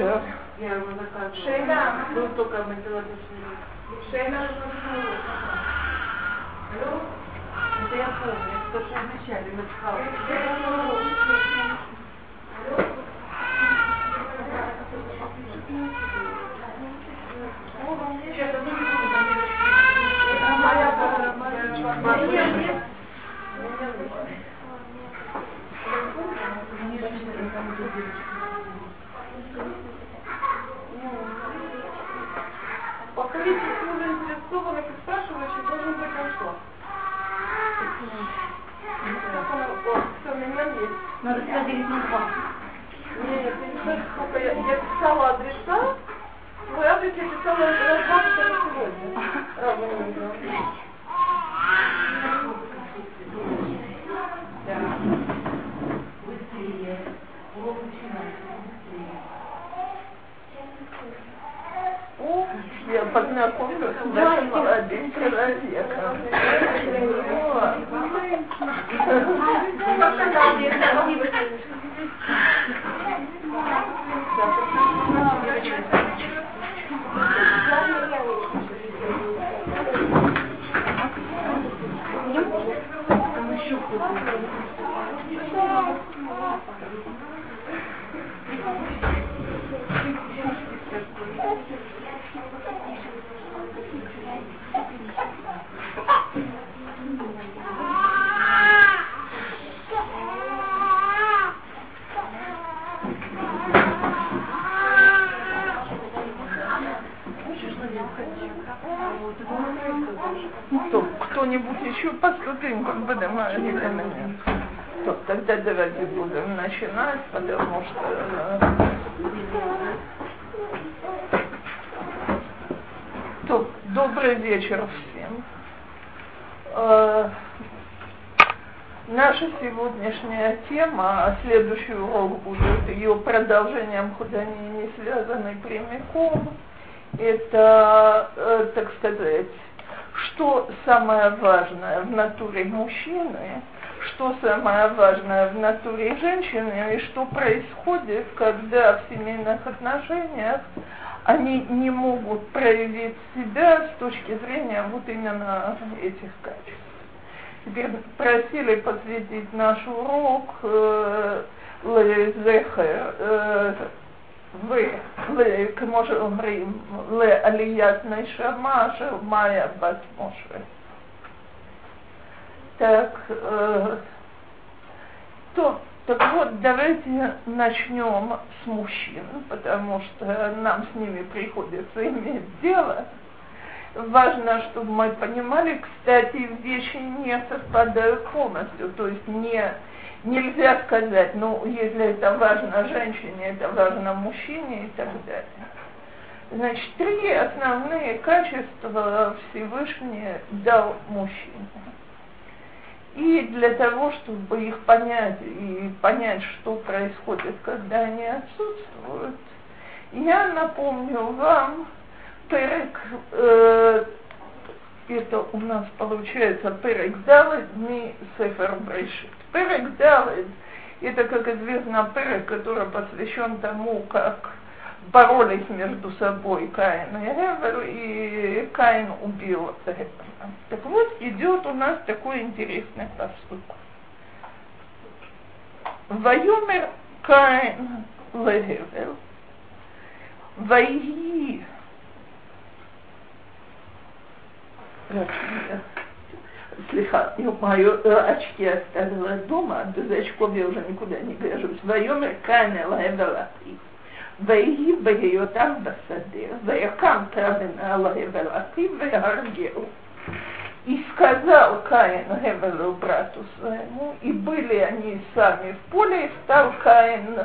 добрый вечер. Я его заказывала. Шейна. Был только мотивационный. Шейна. Алло? Это я помню, это то, что обещали, мы Это моя, моя, По количеству заинтересованных и спрашивающих должен быть на что? О, все, меня есть. Надо всегда делить на два. Нет, ты не знаешь, сколько я, я писала адреса. Свой адрес я писала раз два, только сегодня. Разным людям. О, я познакомилась с нашим молодым человеком. Кто, кто-нибудь еще по ступенькам поднимает на меня? То, тогда давайте будем начинать, потому что... э, То, добрый вечер всем. Э, Наша сегодняшняя тема, а следующий урок будет ее продолжением, хоть они не связаны прямиком, это, э, так сказать, что самое важное в натуре мужчины, что самое важное в натуре женщины, и что происходит, когда в семейных отношениях они не могут проявить себя с точки зрения вот именно этих качеств. Теперь просили посвятить наш урок э, лезехер, э, ל- כמו שאומרים, לעליית נשמה של מאיה בת משה. Так, э, то, так вот, давайте начнем с мужчин, потому что нам с ними приходится иметь дело. Важно, чтобы мы понимали, кстати, вещи не совпадают полностью, то есть не нельзя сказать, ну, если это важно женщине, это важно мужчине и так далее. Значит, три основные качества Всевышний дал мужчине. И для того, чтобы их понять и понять, что происходит, когда они отсутствуют, я напомню вам перек, э, это у нас получается перек Далет ми Сефер Брешит. Перек Далет это, как известно, перек, который посвящен тому, как боролись между собой Каин и Гевер, и Каин убил Гевера. Так вот, идет у нас такой интересный поступок. Вайомер Каин Легевер, Вайги Слегка, ну, мою э, очки оставила дома, без очков я уже никуда не вяжусь. Вайомер Каин Легевер ויהי בהיותם בשדה, ויקם תרבן עלי ולאחיו והרגהו. И сказал Каин Гевелу брату своему, и были они сами в поле, и стал Каин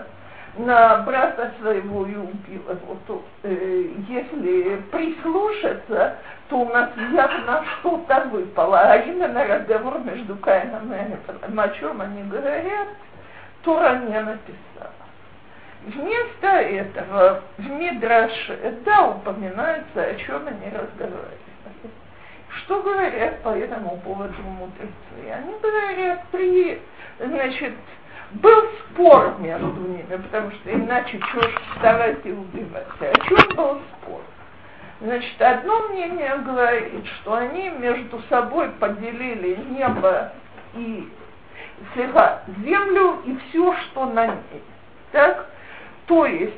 на брата своего и убил его. То, э, если прислушаться, то у нас явно что-то выпало, а именно разговор между Каином и Гевелом. О чем они говорят, Тора не написала. Вместо этого в Мидраше, да, упоминается, о чем они разговаривали. Что говорят по этому поводу мудрецы? Они говорят, при, значит, Был спор между ними, потому что иначе чего ж вставать и убиваться. О чем был спор? Значит, одно мнение говорит, что они между собой поделили небо и слегка землю и все, что на ней. Так? То есть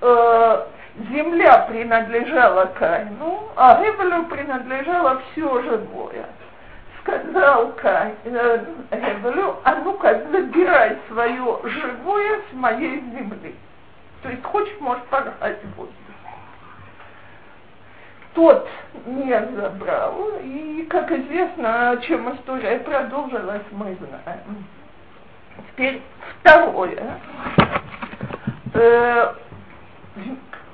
э, земля принадлежала Каину, а Эвелю принадлежало все живое. Сказал Каин э, Эвелю, а ну-ка забирай свое живое с моей земли. То есть хочешь, можешь порхать в воздух. Тот не забрал, и, как известно, чем история продолжилась, мы знаем. Теперь второе. Э,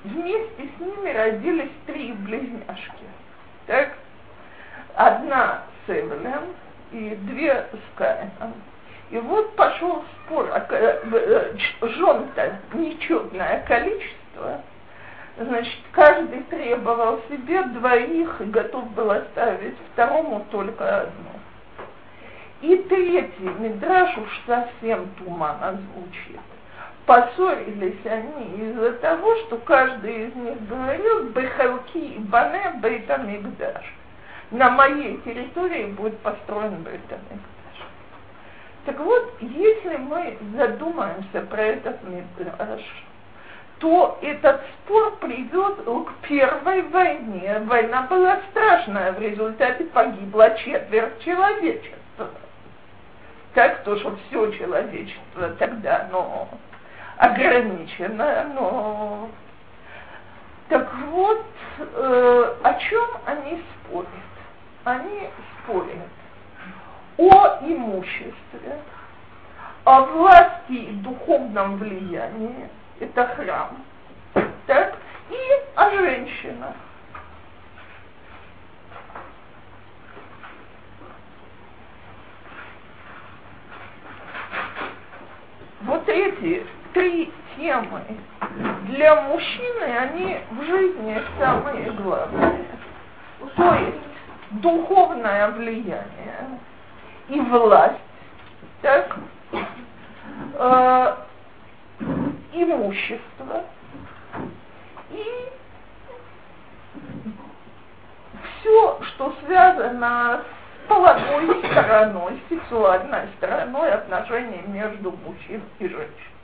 вместе с ними родились три близняшки. Так? Одна с Эвелем и две с Каином. И вот пошел спор, а, э, жен-то нечетное количество, значит, каждый требовал себе двоих и готов был оставить второму только одну. И третий, Мидраш уж совсем туманно звучит поссорились они из-за того, что каждый из них говорил «Бехалки и бане бейтамикдаш». На моей территории будет построен бейтамикдаш. Так вот, если мы задумаемся про этот мидраш, то этот спор приведет к первой войне. Война была страшная, в результате погибло четверть человечества. Так то, что все человечество тогда, но ограничено, но... Так вот, э, о чем они спорят? Они спорят о имуществе, о власти и духовном влиянии, это храм, так, и о женщинах. Вот эти три темы для мужчины, они в жизни самые главные. То есть духовное влияние и власть, так, э, имущество и все, что связано с половой стороной, сексуальной стороной отношений между мужчиной и женщиной.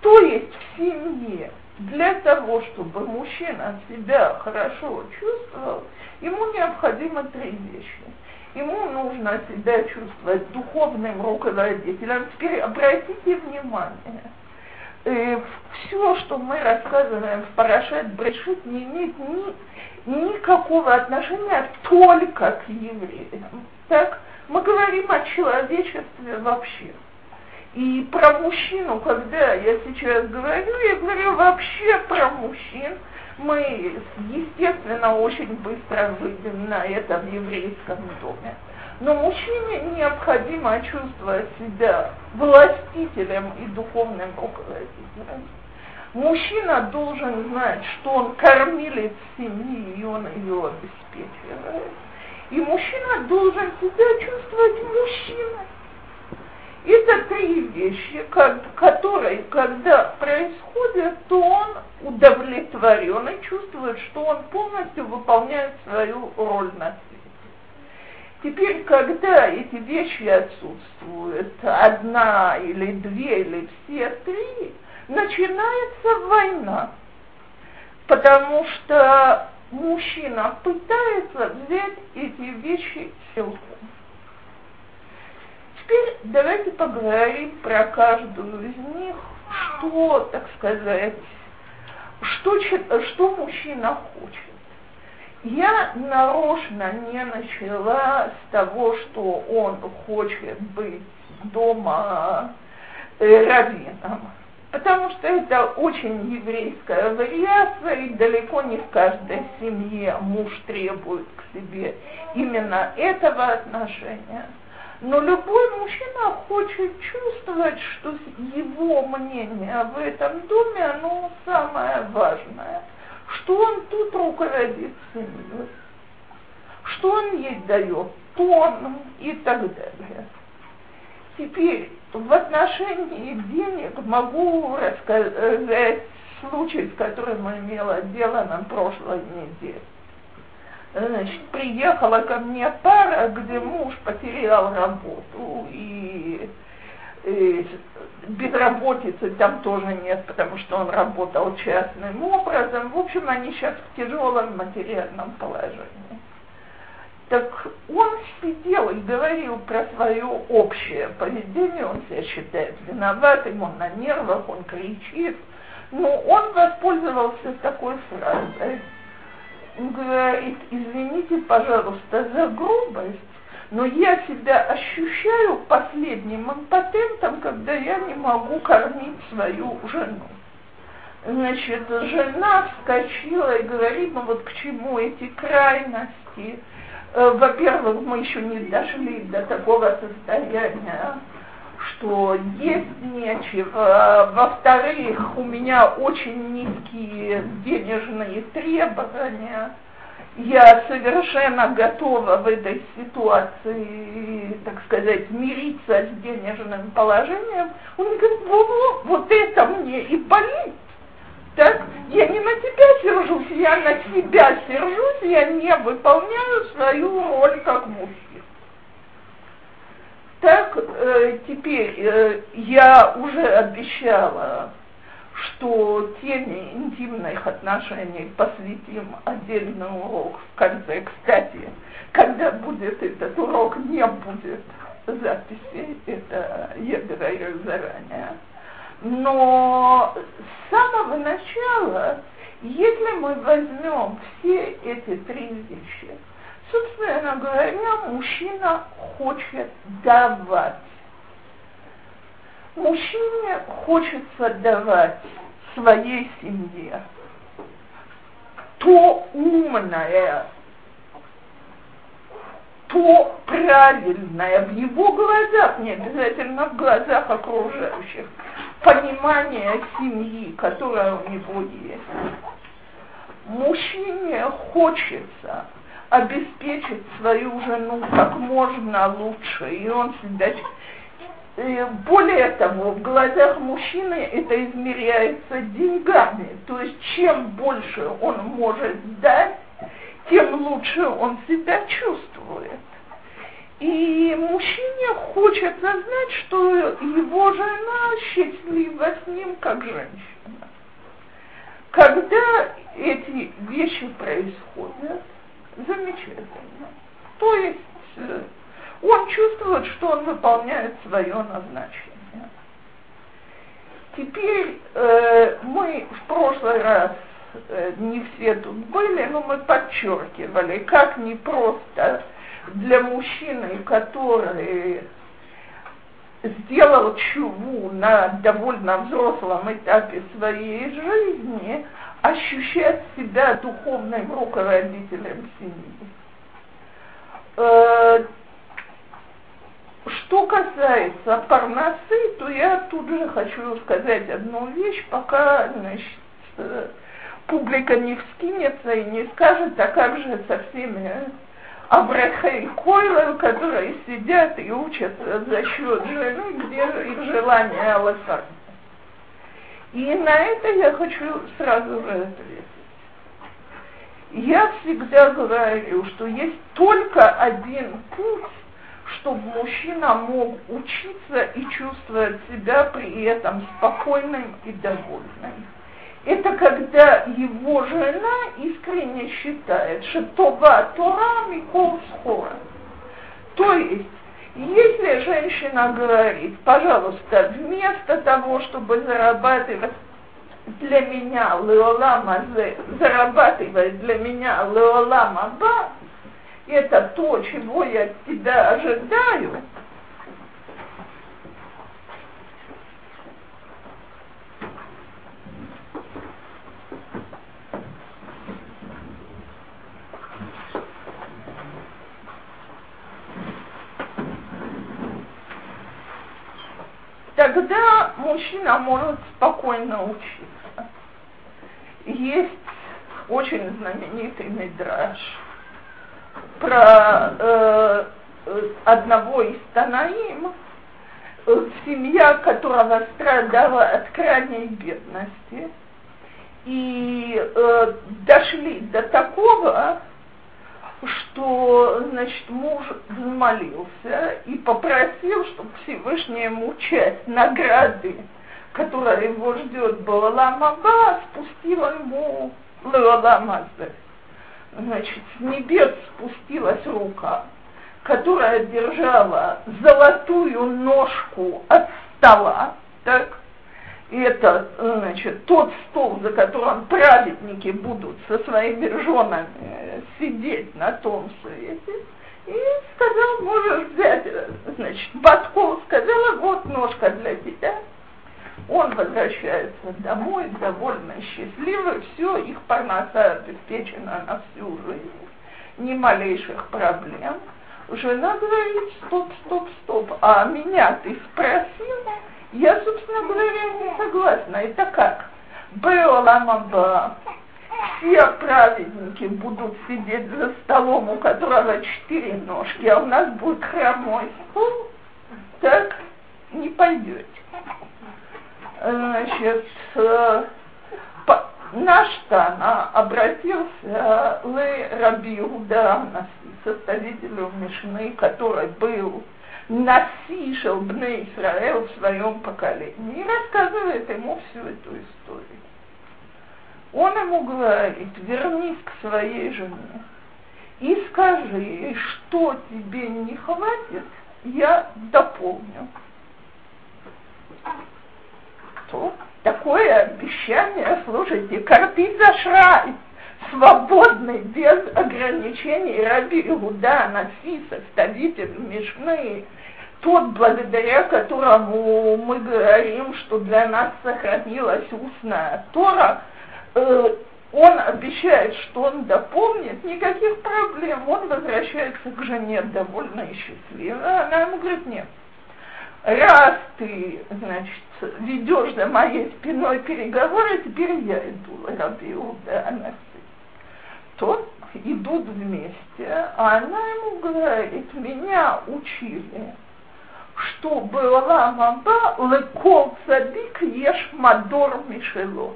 То есть в семье для того, чтобы мужчина себя хорошо чувствовал, ему необходимо три вещи. Ему нужно себя чувствовать духовным руководителем. Теперь обратите внимание, э, все, что мы рассказываем в Парашет Брешит, не имеет ни, никакого отношения только к евреям. Так? Мы говорим о человечестве вообще. И про мужчину, когда я сейчас говорю, я говорю вообще про мужчин. Мы, естественно, очень быстро выйдем на это в еврейском доме. Но мужчине необходимо чувствовать себя властителем и духовным руководителем. Мужчина должен знать, что он кормилец семьи, и он ее обеспечивает. И мужчина должен себя чувствовать мужчиной. Это три вещи, которые, когда происходят, то он удовлетворен и чувствует, что он полностью выполняет свою роль на свете. Теперь, когда эти вещи отсутствуют, одна или две или все три, начинается война. Потому что мужчина пытается взять эти вещи силком. Теперь давайте поговорим про каждую из них, что, так сказать, что, что мужчина хочет. Я нарочно не начала с того, что он хочет быть дома э, раввином, потому что это очень еврейская вариация, и далеко не в каждой семье муж требует к себе именно этого отношения. Но любой мужчина хочет чувствовать, что его мнение в этом доме, оно самое важное. Что он тут руководит семьей, что он ей дает тон и так далее. Теперь в отношении денег могу рассказать случай, с которым имела дело на прошлой неделе. Значит, приехала ко мне пара, где муж потерял работу, и, и безработицы там тоже нет, потому что он работал частным образом. В общем, они сейчас в тяжелом материальном положении. Так он сидел и говорил про свое общее поведение, он себя считает виноватым, он на нервах, он кричит. Но он воспользовался такой фразой – говорит, извините, пожалуйста, за грубость, но я себя ощущаю последним импотентом, когда я не могу кормить свою жену. Значит, жена вскочила и говорит, ну вот к чему эти крайности. Э, во-первых, мы еще не дошли до такого состояния, что есть нечего. Во-вторых, у меня очень низкие денежные требования. Я совершенно готова в этой ситуации, так сказать, мириться с денежным положением. Он говорит, во вот это мне и болит. Так, я не на тебя сержусь, я на себя сержусь, я не выполняю свою роль как мужчина. Так, э, теперь э, я уже обещала, что теме интимных отношений посвятим отдельный урок в конце. Кстати, когда будет этот урок, не будет записи, это я говорю заранее. Но с самого начала, если мы возьмем все эти три вещи, Собственно говоря, мужчина хочет давать. Мужчине хочется давать своей семье то умное, то правильное в его глазах, не обязательно в глазах окружающих, понимание семьи, которое у него есть. Мужчине хочется обеспечить свою жену как можно лучше, и он всегда... Более того, в глазах мужчины это измеряется деньгами, то есть чем больше он может дать, тем лучше он себя чувствует. И мужчине хочется знать, что его жена счастлива с ним как женщина. Когда эти вещи происходят, замечательно. То есть э, он чувствует, что он выполняет свое назначение. Теперь э, мы в прошлый раз э, не все тут были, но мы подчеркивали, как непросто для мужчины, который сделал чуву на довольно взрослом этапе своей жизни, ощущать себя духовным руководителем семьи. Э, что касается парносы, то я тут же хочу сказать одну вещь, пока значит, э, публика не вскинется и не скажет, а как же со всеми Абрахей Койлер, которые сидят и учатся за счет жены, где их желание Аллафарда. И на это я хочу сразу же ответить. Я всегда говорю, что есть только один путь, чтобы мужчина мог учиться и чувствовать себя при этом спокойным и довольным. Это когда его жена искренне считает, что това Тора Микол Схора. То есть если женщина говорит, пожалуйста, вместо того, чтобы зарабатывать для меня леолама, зарабатывать для меня леолама ба, это то, чего я от тебя ожидаю, тогда мужчина может спокойно учиться. Есть очень знаменитый мидраж про э, одного из Танаим, э, семья, которая страдала от крайней бедности, и э, дошли до такого, что, значит, муж взмолился и попросил, чтобы Всевышний ему часть награды, которая его ждет Балаламаба, спустила ему Леоламазы. Значит, с небес спустилась рука, которая держала золотую ножку от стола, так, это, значит, тот стол, за которым праведники будут со своими женами сидеть на том свете, и сказал, можешь взять, значит, Батков сказала, вот ножка для тебя. Он возвращается домой, довольно счастливый, все, их парноса обеспечена на всю жизнь, ни малейших проблем. Жена говорит, стоп, стоп, стоп, а меня ты спросил? Я, собственно говоря, не согласна. Это как? Беоламаба. Все праведники будут сидеть за столом, у которого четыре ножки, а у нас будет хромой стол. Так не пойдете. Значит, э, наш Тана обратился к Раби Иуда составителю Мишны, который был насишел Бне Исраэл в своем поколении и рассказывает ему всю эту историю. Он ему говорит, вернись к своей жене и скажи, что тебе не хватит, я дополню. То такое обещание, слушайте, корпит за шрай свободный, без ограничений. Раби Иуда Наси, составитель Мишны, тот, благодаря которому мы говорим, что для нас сохранилась устная Тора, э, он обещает, что он дополнит, никаких проблем, он возвращается к жене довольно и счастливо. Она ему говорит, нет, раз ты, значит, ведешь за моей спиной переговоры, теперь я иду, Раби Иуда Анаси то идут вместе, а она ему говорит, меня учили, что была маба лекол садик ешь мадор мишело.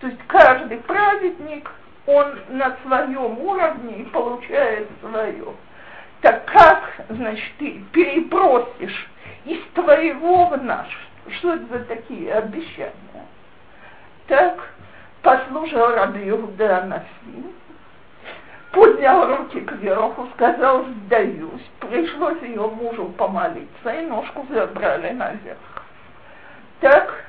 То есть каждый праведник, он на своем уровне и получает свое. Так как, значит, ты перебросишь из твоего в наш? Что это за такие обещания? Так послушал Раби Иуда поднял руки кверху, сказал, сдаюсь. Пришлось ее мужу помолиться, и ножку забрали наверх. Так,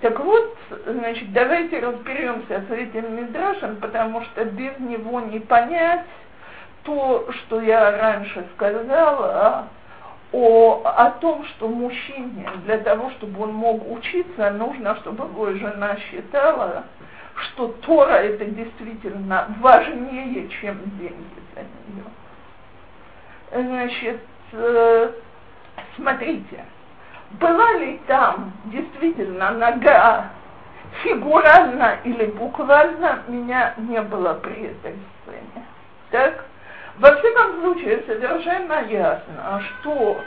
так вот, значит, давайте разберемся с этим Мидрашем, потому что без него не понять то, что я раньше сказала, о, о том, что мужчине для того, чтобы он мог учиться, нужно, чтобы его жена считала, что Тора это действительно важнее, чем деньги за нее. Значит, э, смотрите, была ли там действительно нога фигурально или буквально, меня не было при этой сцене. Так? Во всяком случае, совершенно ясно, что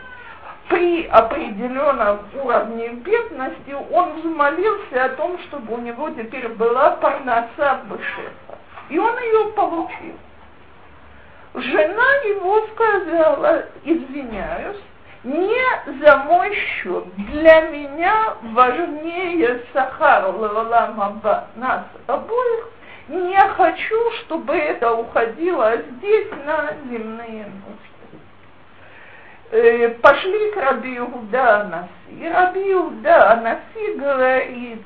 при определенном уровне бедности он взмолился о том, чтобы у него теперь была парноса бешефа. И он ее получил. Жена его сказала, извиняюсь, не за мой счет. Для меня важнее Сахар Лавалама нас обоих. Не хочу, чтобы это уходило здесь на земные нужды э, пошли к Раби Иуда Анаси. И Раби Иуда Анаси говорит,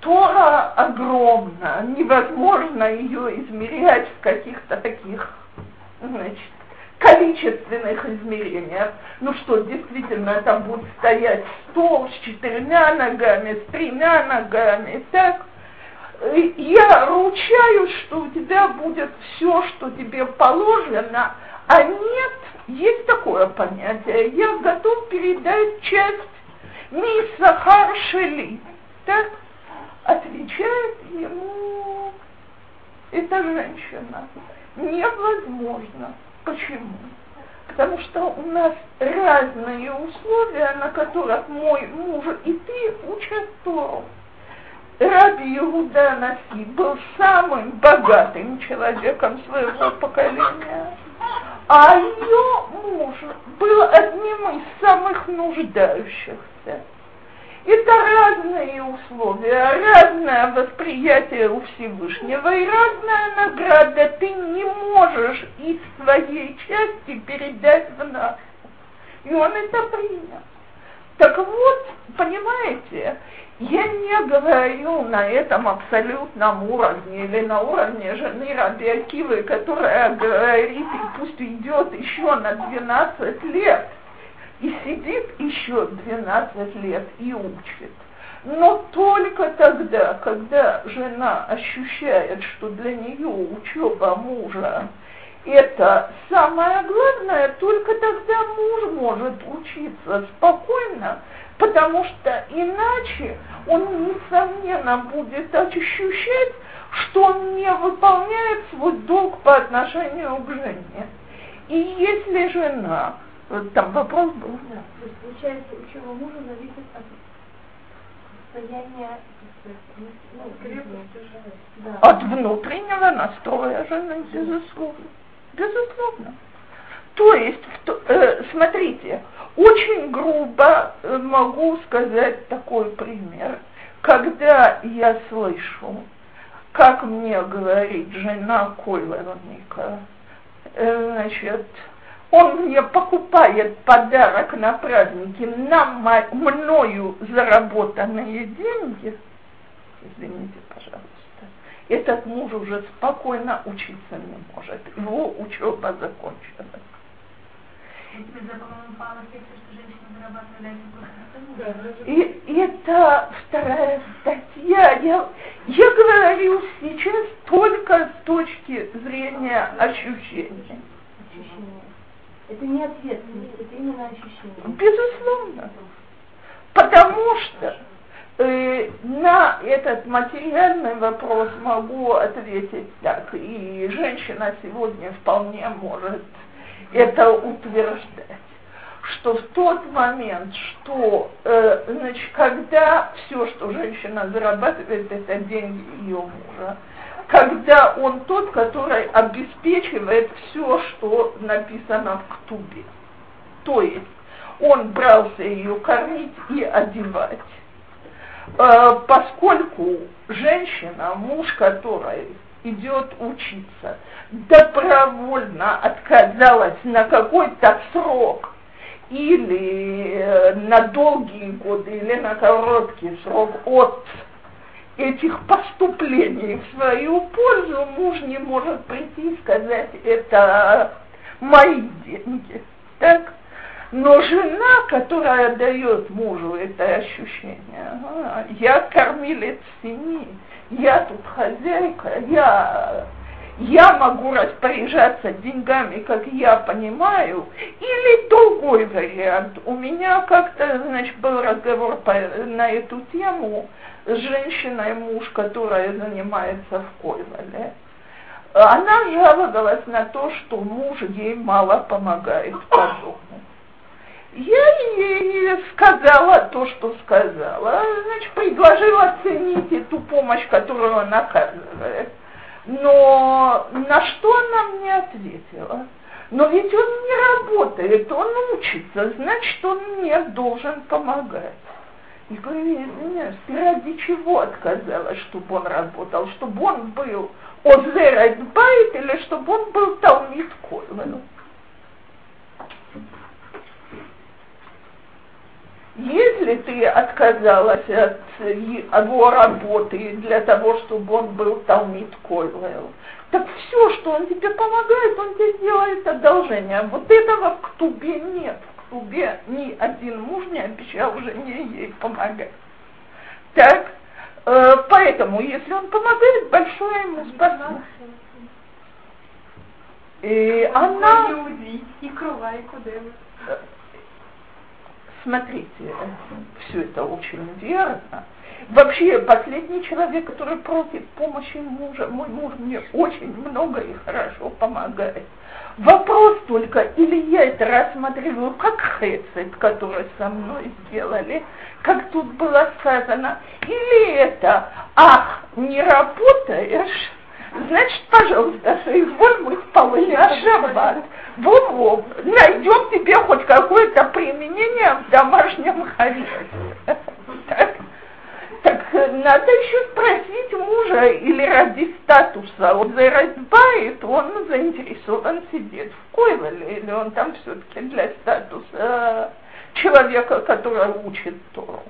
Тора огромна, невозможно ее измерять в каких-то таких, значит, количественных измерениях. Ну что, действительно, там будет стоять стол с четырьмя ногами, с тремя ногами, так? Я ручаюсь, что у тебя будет все, что тебе положено, а нет, есть такое понятие, я готов передать часть Мисахар Шели. Так отвечает ему эта женщина. Невозможно. Почему? Потому что у нас разные условия, на которых мой муж и ты учат. Раби Иуда Наси был самым богатым человеком своего поколения, а ее муж был одним из самых нуждающихся. Это разные условия, разное восприятие у Всевышнего и разная награда. Ты не можешь из своей части передать в нашу. И он это принял. Так вот, понимаете, я не говорю на этом абсолютном уровне или на уровне жены Раби Акивы, которая говорит, пусть идет еще на 12 лет и сидит еще 12 лет и учит. Но только тогда, когда жена ощущает, что для нее учеба мужа это самое главное, только тогда муж может учиться спокойно, потому что иначе он, несомненно, будет ощущать, что он не выполняет свой долг по отношению к жене. И если жена, там вопрос был. Да, то есть получается, учеба мужа зависит от состояния ну, крепости жены. Да. От внутреннего настроя жены, безусловно. Безусловно. То есть, э, смотрите, очень грубо э, могу сказать такой пример. Когда я слышу, как мне говорит жена Койлерника, э, значит, он мне покупает подарок на праздники на мною заработанные деньги, извините, пожалуйста, этот муж уже спокойно учиться не может. Его учеба закончилась. И это вторая статья. Я, я говорю сейчас только с точки зрения ощущения. Ощущение. Это не ответственность, это именно ощущение. Безусловно. Потому что э, на этот материальный вопрос могу ответить так. И женщина сегодня вполне может это утверждать что в тот момент, что, э, значит, когда все, что женщина зарабатывает, это деньги ее мужа, когда он тот, который обеспечивает все, что написано в ктубе. То есть он брался ее кормить и одевать. Э, поскольку женщина, муж которой идет учиться, добровольно отказалась на какой-то срок или э, на долгие годы, или на короткий срок от этих поступлений в свою пользу, муж не может прийти и сказать, это мои деньги. Так? Но жена, которая дает мужу это ощущение, ага, я кормилец семьи, я тут хозяйка, я я могу распоряжаться деньгами, как я понимаю, или другой вариант. У меня как-то, значит, был разговор по, на эту тему с женщиной, муж, которая занимается в Койвале. Она жаловалась на то, что муж ей мало помогает по дому. Я ей сказала то, что сказала, значит, предложила оценить эту помощь, которую она оказывает. Но на что она мне ответила? Но ведь он не работает, он учится, значит, он мне должен помогать. И говорю, извиняюсь, ты ради чего отказалась, чтобы он работал? Чтобы он был Озерет Байт или чтобы он был Талмит Койлен? Если ты отказалась от его работы для того, чтобы он был Талмит Койлел, так все, что он тебе помогает, он тебе делает одолжение. Вот этого в Ктубе нет. В Ктубе ни один муж не обещал жене ей помогать. Так, э, поэтому, если он помогает, большое ему спасибо. И она... И крова, и куда смотрите, все это очень верно. Вообще, последний человек, который просит помощи мужа, мой муж мне очень много и хорошо помогает. Вопрос только, или я это рассматриваю как хесед, который со мной сделали, как тут было сказано, или это, ах, не работаешь, значит, пожалуйста, соизволь мыть полы на шаббат. Во-во, найдем тебе хоть какое-то применение в домашнем хозяйстве. Так надо еще спросить мужа или ради статуса. Вот за разбавит, он заинтересован сидеть в Койлеле, или он там все-таки для статуса человека, который учит Тору.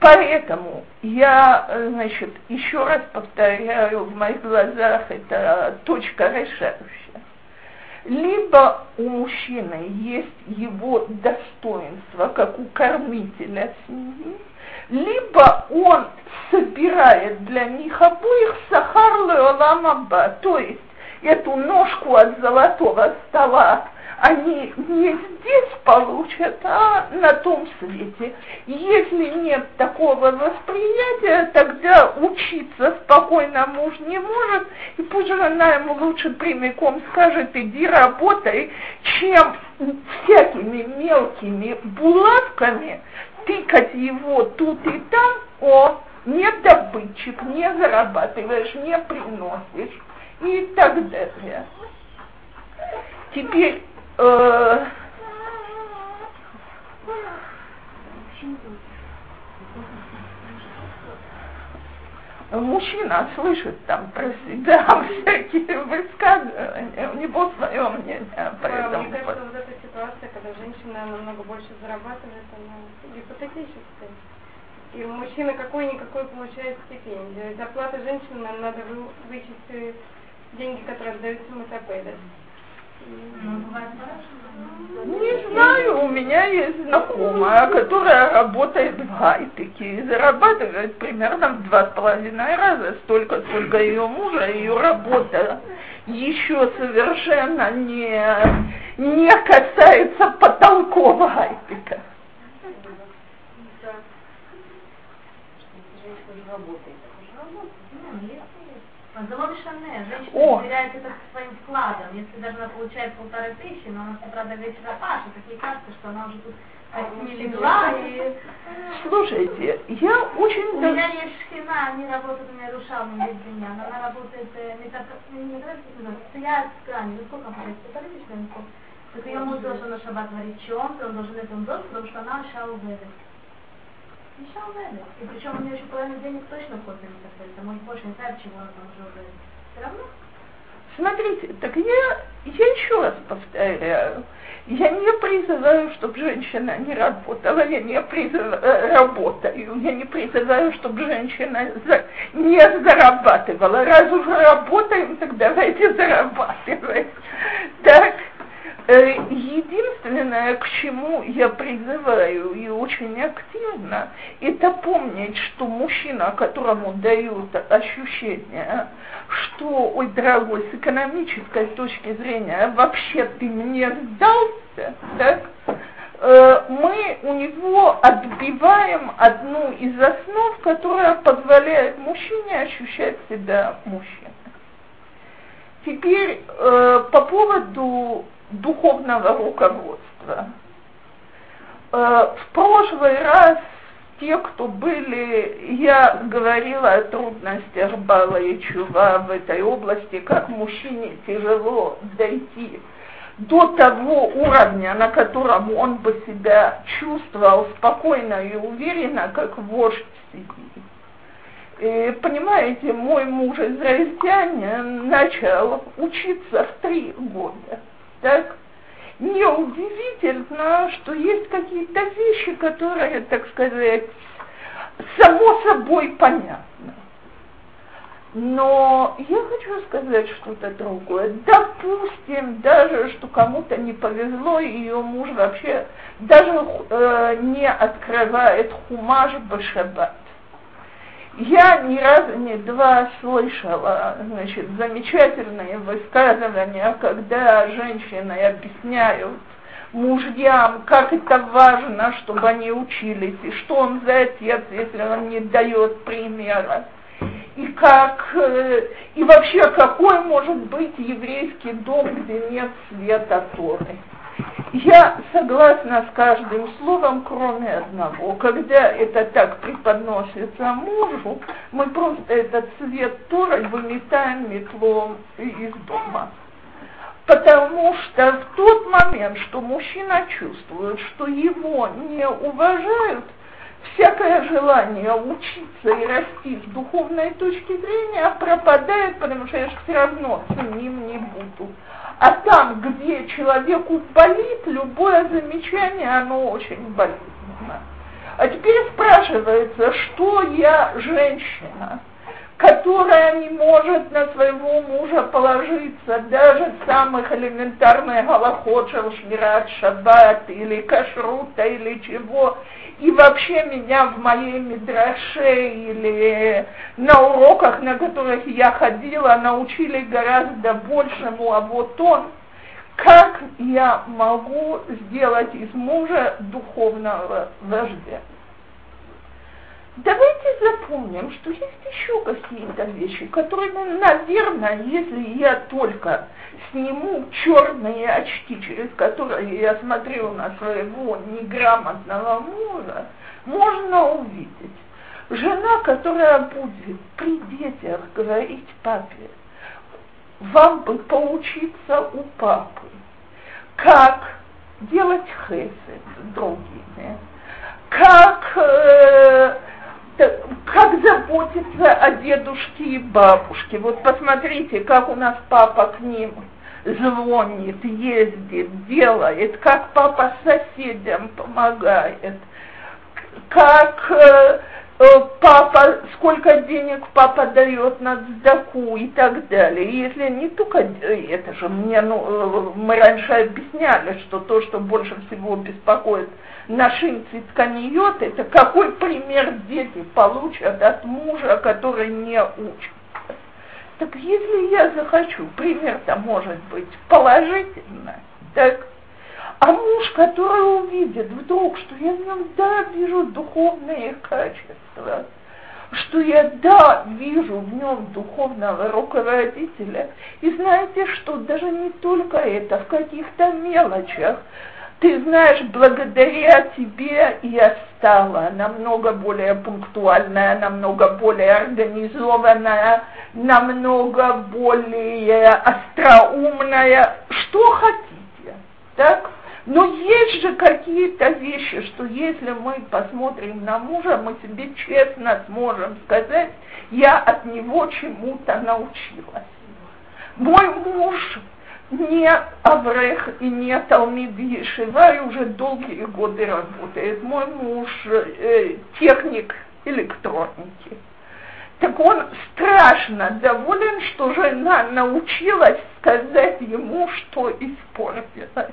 Поэтому я, значит, еще раз повторяю, в моих глазах это точка решающая. Либо у мужчины есть его достоинство, как у кормителя семьи, либо он собирает для них обоих сахар леоламаба, то есть эту ножку от золотого стола они не здесь получат, а на том свете. Если нет такого восприятия, тогда учиться спокойно муж не может, и пусть жена ему лучше прямиком скажет, иди работай, чем всякими мелкими булавками тыкать его тут и там, о, не добытчик, не зарабатываешь, не приносишь и так далее. Теперь э, мужчина слышит там про себя всякие высказывания, у него свое мнение по Да, этому мне кажется, вот эта ситуация, когда женщина намного больше зарабатывает, она гипотетическая. И у мужчины какой-никакой получает стипендию. Из оплаты женщины нам надо вы- вычесть э, деньги, которые отдаются мотопедам. Ну. Не знаю, у меня есть знакомая, которая работает в хай-теке и зарабатывает примерно в два с половиной раза столько, сколько ее мужа, ее работа еще совершенно не, не касается потолков хай-тека. Ну, есть, есть. Позволь Шане, женщина О. доверяет это своим вкладом. Если даже она получает полторы тысячи, но она с утра до вечера пашет, так ей кажется, что она уже тут костьми легла и... Слушайте, я очень... У меня есть шхина, они работают у меня рушалами весь день, она работает э, не метап- стоять в кране, ну сколько она говорит, полторы тысячи, сколько? Так ее муж должен на шаббат варить чонты, он должен это он должен, потому что она шау И шау ведет. И причем у нее еще половина денег точно входит на метафорит, а мой больше не знает, чего она там уже. Все равно. Смотрите, так я, я еще раз повторяю, я не призываю, чтобы женщина не работала, я не призываю, э, работаю, я не призываю, чтобы женщина за- не зарабатывала. Раз уже работаем, так давайте зарабатывать. Так, единственное, к чему я призываю и очень активно, это помнить, что мужчина, которому дают ощущение, что, ой, дорогой, с экономической точки зрения, вообще ты мне сдался, так, э, мы у него отбиваем одну из основ, которая позволяет мужчине ощущать себя мужчиной. Теперь э, по поводу духовного руководства. Э, в прошлый раз те, кто были, я говорила о трудностях Бала и Чува в этой области, как мужчине тяжело дойти до того уровня, на котором он бы себя чувствовал спокойно и уверенно, как вождь семьи. И, понимаете, мой муж израильтянин начал учиться в три года. Так? Неудивительно, что есть какие-то вещи, которые, так сказать, само собой понятны. Но я хочу сказать что-то другое. Допустим, даже что кому-то не повезло, и ее муж вообще даже э, не открывает хумаш башабат. Я ни разу, ни два слышала значит, замечательные высказывания, когда женщины объясняют мужьям, как это важно, чтобы они учились, и что он за отец, если он не дает примера. И как, э, и вообще, какой может быть еврейский дом, где нет света Торы. Я согласна с каждым словом, кроме одного. Когда это так преподносится мужу, мы просто этот свет Торы выметаем метлом из дома. Потому что в тот момент, что мужчина чувствует, что его не уважают, всякое желание учиться и расти с духовной точки зрения пропадает, потому что я же все равно с ним не буду. А там, где человеку болит, любое замечание, оно очень болезненно. А теперь спрашивается, что я женщина, которая не может на своего мужа положиться даже самых элементарных галахот, шаббат или кашрута или чего, и вообще меня в моей мидраше или на уроках, на которых я ходила, научили гораздо большему, а вот он, как я могу сделать из мужа духовного вождя. Давайте запомним, что есть еще какие-то вещи, которые, ну, наверное, если я только сниму черные очки, через которые я смотрю на своего неграмотного мужа, можно увидеть. Жена, которая будет при детях говорить папе, вам бы поучиться у папы, как делать хесед с другими, как э, как заботиться о дедушке и бабушке. Вот посмотрите, как у нас папа к ним звонит, ездит, делает, как папа соседям помогает, как э, э, папа, сколько денег папа дает на сдаку и так далее. И если не только это же мне, ну, э, мы раньше объясняли, что то, что больше всего беспокоит нашим цитканиот, это какой пример дети получат от мужа, который не учит. Так если я захочу, пример-то может быть положительный, так, а муж, который увидит вдруг, что я в нем, да, вижу духовные качества, что я, да, вижу в нем духовного руководителя, и знаете что, даже не только это, в каких-то мелочах, ты знаешь, благодаря тебе я стала намного более пунктуальная, намного более организованная, намного более остроумная, что хотите, так? Но есть же какие-то вещи, что если мы посмотрим на мужа, мы себе честно сможем сказать, я от него чему-то научилась. Мой муж не Аврех и не Талмид Ешива, и уже долгие годы работает. Мой муж э, техник электроники. Так он страшно доволен, что жена научилась сказать ему, что испортилось.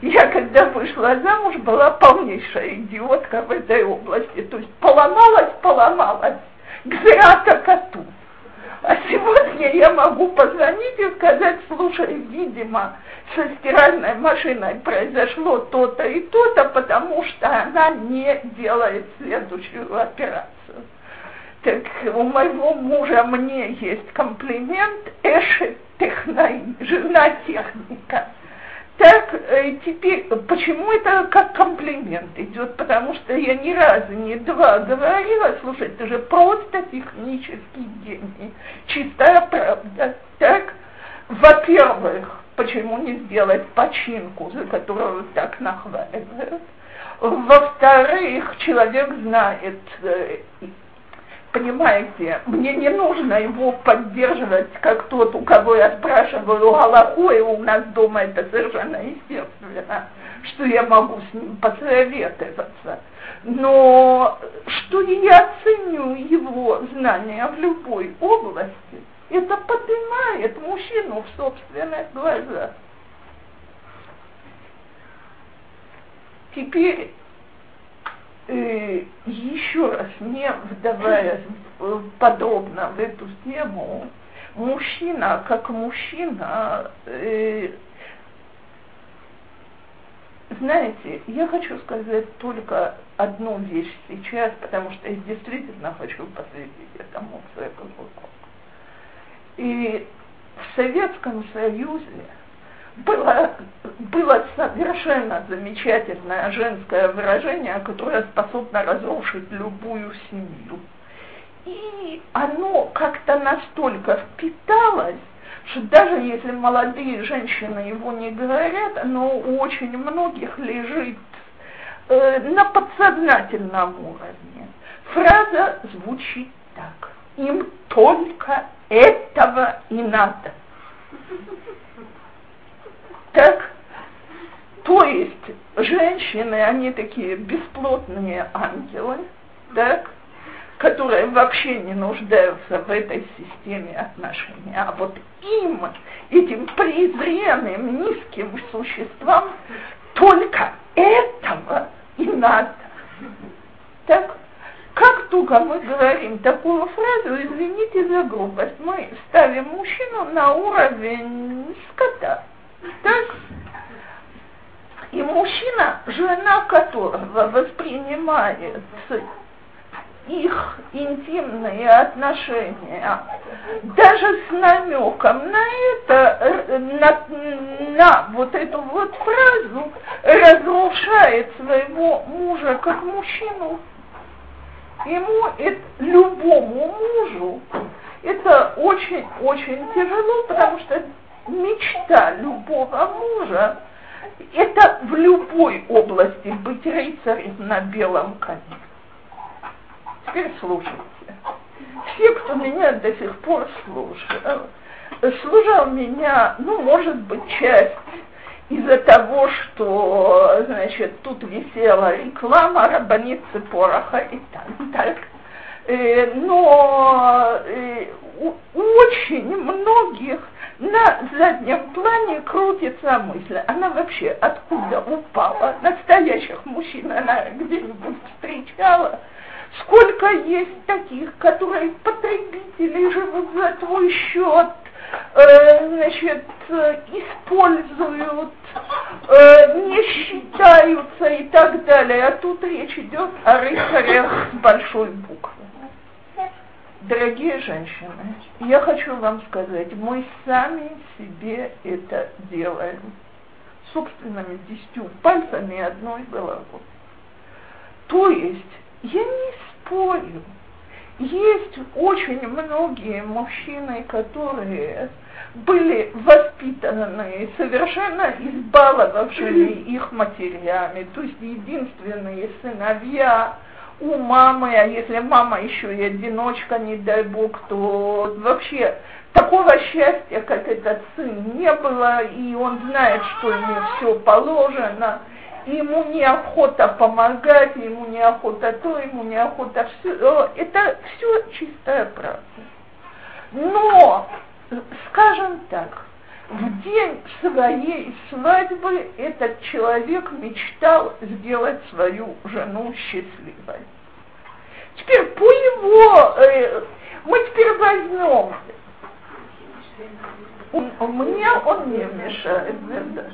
Я, когда вышла замуж, была полнейшая идиотка в этой области. То есть поломалась, поломалась. Гзрата коту. А сегодня я могу позвонить и сказать, слушай, видимо, со стиральной машиной произошло то-то и то-то, потому что она не делает следующую операцию. Так у моего мужа мне есть комплимент Эшет Технаи, жена техника. Так, э, теперь, почему это как комплимент идет? Потому что я ни разу, ни два говорила, слушай, ты же просто технический гений, чистая правда. Так, во-первых, почему не сделать починку, за которую так нахваливают? Во-вторых, человек знает э, Понимаете, мне не нужно его поддерживать, как тот, у кого я спрашиваю Галаху, и у нас дома это совершенно естественно, что я могу с ним посоветоваться. Но что я ценю его знания в любой области, это поднимает мужчину в собственных глазах. Теперь э, еще раз, не вдаваясь подробно в эту тему, мужчина как мужчина, э, знаете, я хочу сказать только одну вещь сейчас, потому что я действительно хочу посвятить этому урок. И в Советском Союзе было, было совершенно замечательное женское выражение, которое способно разрушить любую семью. И оно как-то настолько впиталось, что даже если молодые женщины его не говорят, оно у очень многих лежит э, на подсознательном уровне. Фраза звучит так. Им только этого и надо. Так, то есть женщины, они такие бесплотные ангелы, так, которые вообще не нуждаются в этой системе отношений. А вот им, этим презренным низким существам, только этого и надо. Так, как только мы говорим такую фразу, извините за грубость, мы ставим мужчину на уровень скота. Так? И мужчина, жена которого воспринимает их интимные отношения, даже с намеком на это, на, на вот эту вот фразу, разрушает своего мужа как мужчину. Ему, это, любому мужу, это очень-очень тяжело, потому что мечта любого мужа – это в любой области быть рыцарем на белом коне. Теперь слушайте. Все, кто меня до сих пор слушал, служил меня, ну, может быть, часть из-за того, что, значит, тут висела реклама рабаницы пороха и так, так. Э, но э, очень многих на заднем плане крутится мысль, она вообще откуда упала, настоящих мужчин она где-нибудь встречала, сколько есть таких, которые потребители живут за твой счет, э, значит, используют, э, не считаются и так далее. А тут речь идет о рыцарях с большой буквы. Дорогие женщины, я хочу вам сказать, мы сами себе это делаем собственными десятью пальцами одной головой. То есть я не спорю, есть очень многие мужчины, которые были воспитаны совершенно избаловавшими их матерями, то есть единственные сыновья у мамы, а если мама еще и одиночка, не дай бог, то вообще такого счастья, как этот сын, не было, и он знает, что ему все положено – ему неохота помогать, ему неохота то, ему неохота все. Это все чистая правда. Но, скажем так, в день своей свадьбы этот человек мечтал сделать свою жену счастливой. Теперь по его, э, мы теперь возьмем, мне он не мешает, да, да.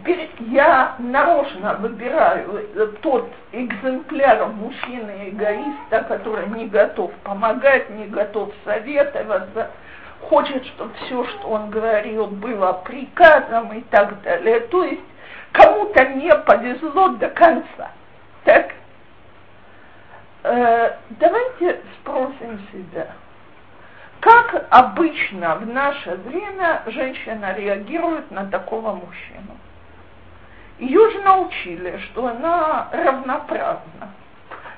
Теперь я нарочно выбираю тот экземпляр мужчины-эгоиста, который не готов помогать, не готов советоваться, хочет, чтобы все, что он говорил, было приказом и так далее. То есть кому-то не повезло до конца. Так? Э, давайте спросим себя, как обычно в наше время женщина реагирует на такого мужчину? Ее же научили, что она равноправна.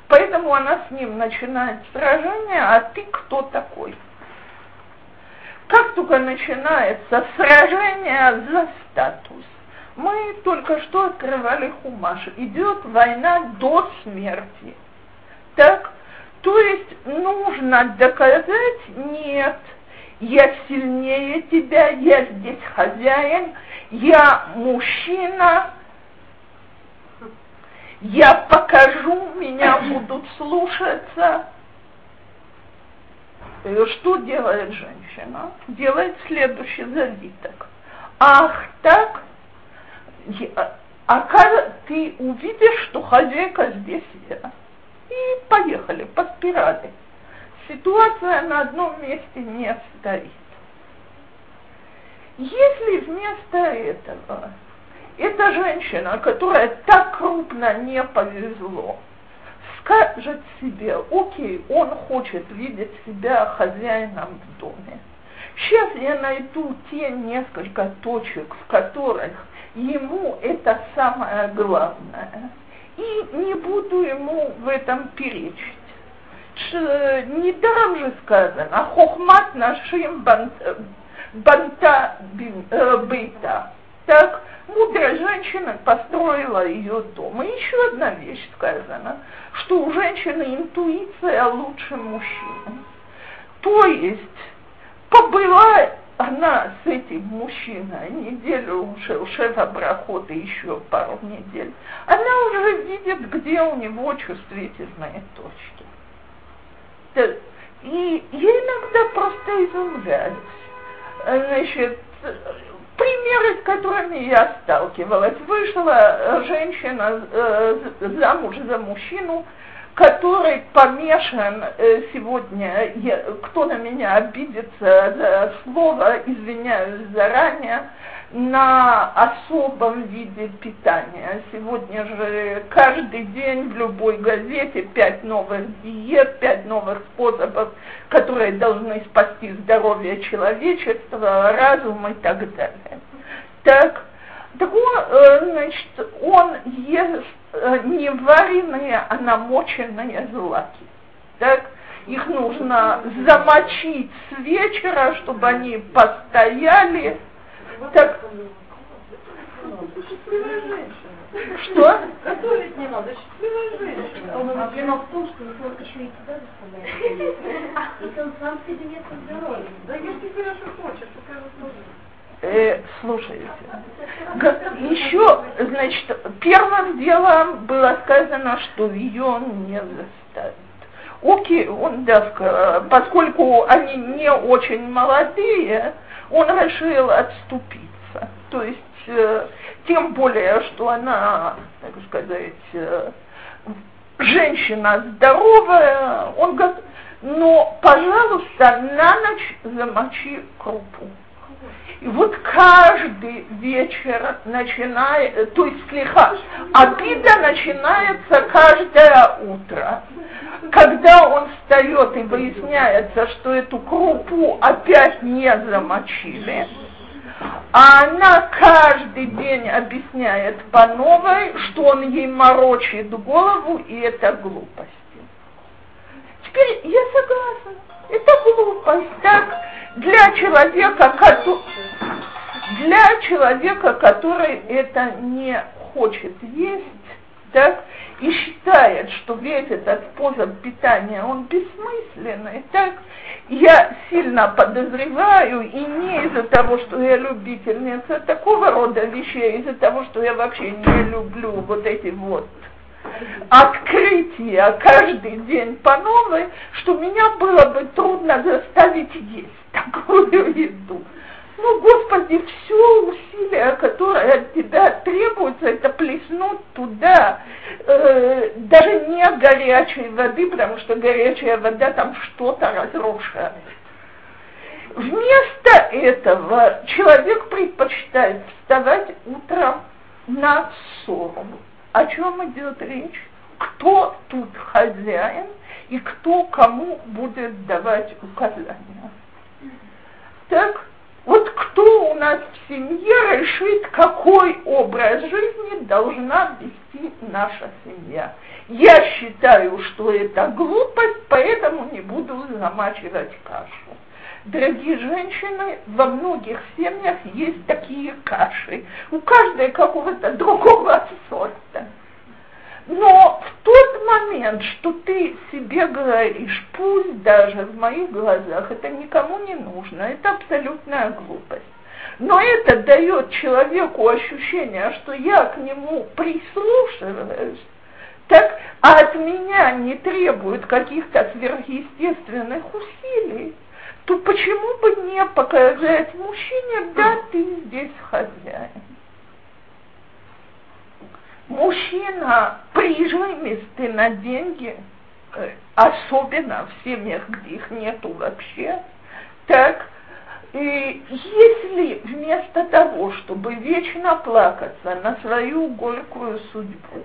Поэтому она с ним начинает сражение, а ты кто такой? Как только начинается сражение за статус, мы только что открывали Хумаш. Идет война до смерти. Так? То есть нужно доказать нет. я сильнее тебя, я здесь хозяин, я мужчина, я покажу, меня будут слушаться. И что делает женщина? Делает следующий завиток. Ах, так? А ты увидишь, что хозяйка здесь я. И поехали по спирали. Ситуация на одном месте не стоит. Если вместо этого эта женщина, которая так крупно не повезло, скажет себе, окей, он хочет видеть себя хозяином в доме. Сейчас я найду те несколько точек, в которых ему это самое главное, и не буду ему в этом перечить. Недаром же сказано, хохмат нашим банта э, бейта. Так, мудрая женщина построила ее дом. И еще одна вещь сказана, что у женщины интуиция лучше мужчины. То есть, побыла она с этим мужчиной неделю уже, шефа прохода еще пару недель, она уже видит, где у него чувствительные точки. И я иногда просто изумляюсь. Значит, примеры, с которыми я сталкивалась. Вышла женщина э, замуж за мужчину, который помешан э, сегодня, я, кто на меня обидится за слово, извиняюсь заранее, на особом виде питания. Сегодня же каждый день в любой газете пять новых диет, пять новых способов, которые должны спасти здоровье человечества, разум и так далее. Так, так он, э, значит, он ест э, не вареные, а намоченные злаки. Так, их нужно замочить с вечера, чтобы они постояли, так... Что? Готовить не надо, счастливая женщина. Проблема в том, что он еще и туда заставляет. Если он сам себе не здоровья. Да если ты что хочешь, покажу тоже. Э, слушайте, еще, значит, первым делом было сказано, что ее он не заставит. Окей, он, да, поскольку они не очень молодые, он решил отступиться. То есть, э, тем более, что она, так сказать, э, женщина здоровая, он говорит, но, пожалуйста, на ночь замочи крупу. И вот каждый вечер начинает, то есть слегка, обида начинается каждое утро. Когда он встает и выясняется, что эту крупу опять не замочили, а она каждый день объясняет по новой, что он ей морочит голову, и это глупости. Теперь я согласна, это глупость. Так, для человека, который, для человека, который это не хочет есть, так, и считает, что весь этот способ питания, он бессмысленный, так, я сильно подозреваю, и не из-за того, что я любительница такого рода вещей, а из-за того, что я вообще не люблю вот эти вот открытия каждый день по новой, что меня было бы трудно заставить есть такую еду. Ну, Господи, все усилие, которое от тебя требуется, это плеснуть туда э, даже не горячей воды, потому что горячая вода там что-то разрушает. Вместо этого человек предпочитает вставать утром на ссору. О чем идет речь? Кто тут хозяин и кто кому будет давать указания? Так, вот кто у нас в семье решит, какой образ жизни должна вести наша семья? Я считаю, что это глупость, поэтому не буду замачивать кашу. Дорогие женщины, во многих семьях есть такие каши. У каждой какого-то другого сорта. Но в тот момент, что ты себе говоришь, пусть даже в моих глазах это никому не нужно, это абсолютная глупость. Но это дает человеку ощущение, что я к нему прислушиваюсь, так, а от меня не требует каких-то сверхъестественных усилий, то почему бы не показать мужчине, да, ты здесь хозяин? Мужчина прижимистый на деньги, э, особенно в семьях, где их нету вообще, так и если вместо того, чтобы вечно плакаться на свою горькую судьбу,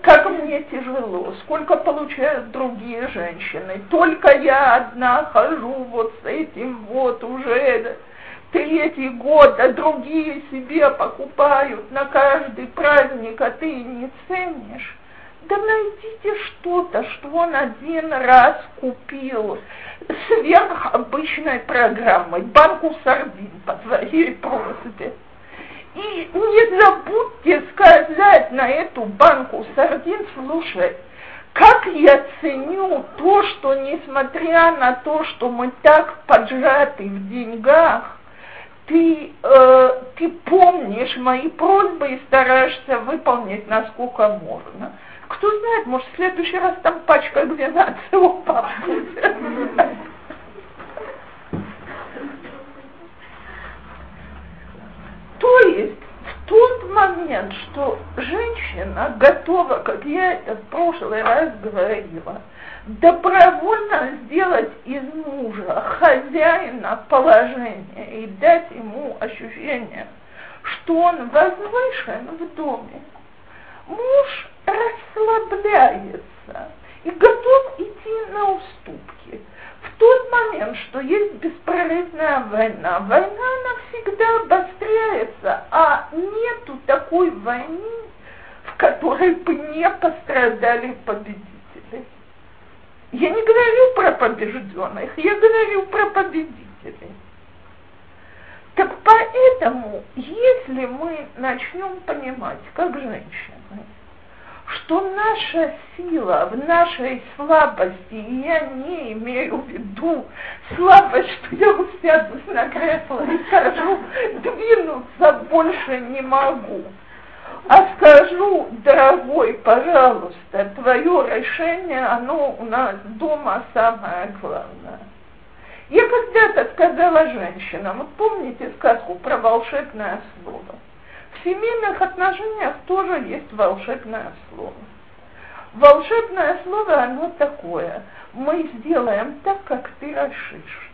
как мне тяжело, сколько получают другие женщины, только я одна хожу вот с этим вот уже третий год, а другие себе покупают на каждый праздник, а ты не ценишь, да найдите что-то, что он один раз купил сверх обычной программой, банку сардин по своей просьбе. И не забудьте сказать на эту банку сардин, слушай, как я ценю то, что несмотря на то, что мы так поджаты в деньгах, ты, э, ты помнишь мои просьбы и стараешься выполнить насколько можно. Кто знает, может, в следующий раз там пачка 12 упала. То есть в тот момент, что женщина готова, как я это в прошлый раз говорила, добровольно сделать из мужа хозяина положения и дать ему ощущение, что он возвышен в доме, муж расслабляется и готов идти на уступки. В тот момент, что есть беспролетная война, война навсегда обостряется, а нету такой войны, в которой бы не пострадали победители. Я не говорю про побежденных, я говорю про победителей. Так поэтому, если мы начнем понимать, как женщины, что наша сила в нашей слабости, и я не имею в виду слабость, что я усядусь на кресло и скажу, двинуться больше не могу, а скажу, дорогой, пожалуйста, твое решение, оно у нас дома самое главное. Я когда-то сказала женщинам, вот помните сказку про волшебное слово? Семейных отношениях тоже есть волшебное слово. Волшебное слово, оно такое. Мы сделаем так, как ты решишь.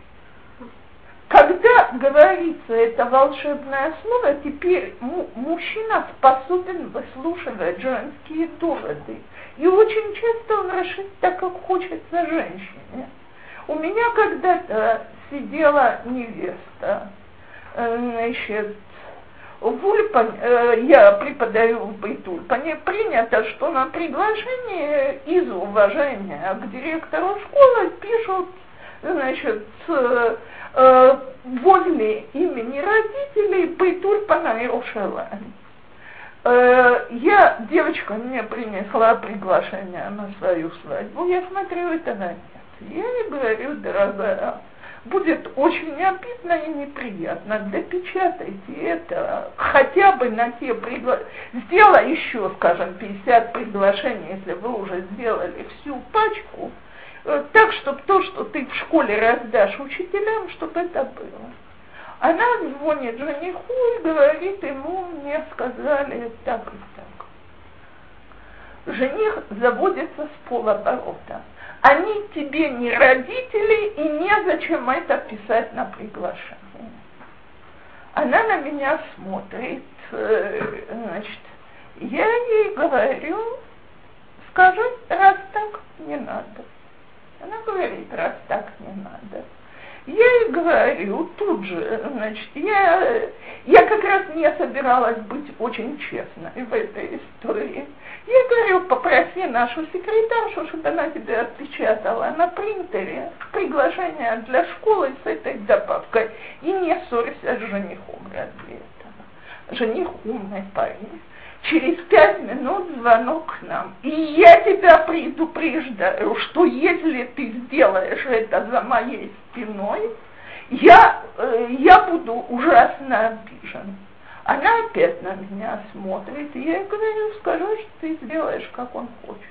Когда говорится это волшебное слово, теперь мужчина способен выслушивать женские доводы. И очень часто он решит так, как хочется женщине. У меня когда-то сидела невеста, э, значит, в Ульпане, э, я преподаю в Бейтульпане, принято, что на приглашение из уважения к директору школы пишут, значит, э, возле имени родителей Бейтульпана и Рошелайн. Э, я, девочка мне принесла приглашение на свою свадьбу, я смотрю, это на я ей говорю, дорогая, будет очень обидно и неприятно. Допечатайте это хотя бы на те приглашения. Сделай еще, скажем, 50 приглашений, если вы уже сделали всю пачку, э, так, чтобы то, что ты в школе раздашь учителям, чтобы это было. Она звонит жениху и говорит ему, мне сказали так и так. Жених заводится с полоборота они тебе не родители, и незачем это писать на приглашение. Она на меня смотрит, э, значит, я ей говорю, скажи, раз так, не надо. Она говорит, раз так, не надо. Я ей говорю тут же, значит, я, я как раз не собиралась быть очень честной в этой истории. Я говорю, попроси нашу секретаршу, чтобы она тебе отпечатала на принтере приглашение для школы с этой добавкой. И не ссорься с женихом ради этого. Жених умный парень. Через пять минут звонок к нам. И я тебя предупреждаю, что если ты сделаешь это за моей спиной, я, э, я буду ужасно обижен. Она опять на меня смотрит, и я ей говорю, скажи, что ты сделаешь, как он хочет.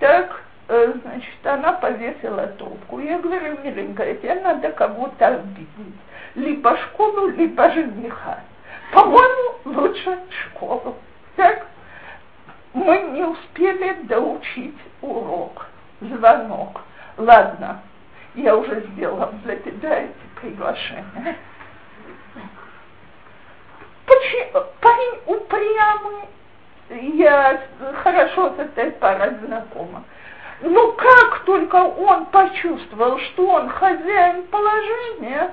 Так, э, значит, она повесила трубку. Я говорю, миленькая, тебе надо кого-то обидеть. Либо школу, либо жениха. По-моему, лучше школу. Так, мы не успели доучить урок. Звонок. Ладно, я уже сделала для тебя эти приглашения. Почему? Парень упрямый. Я хорошо с этой парой знакома. Но как только он почувствовал, что он хозяин положения,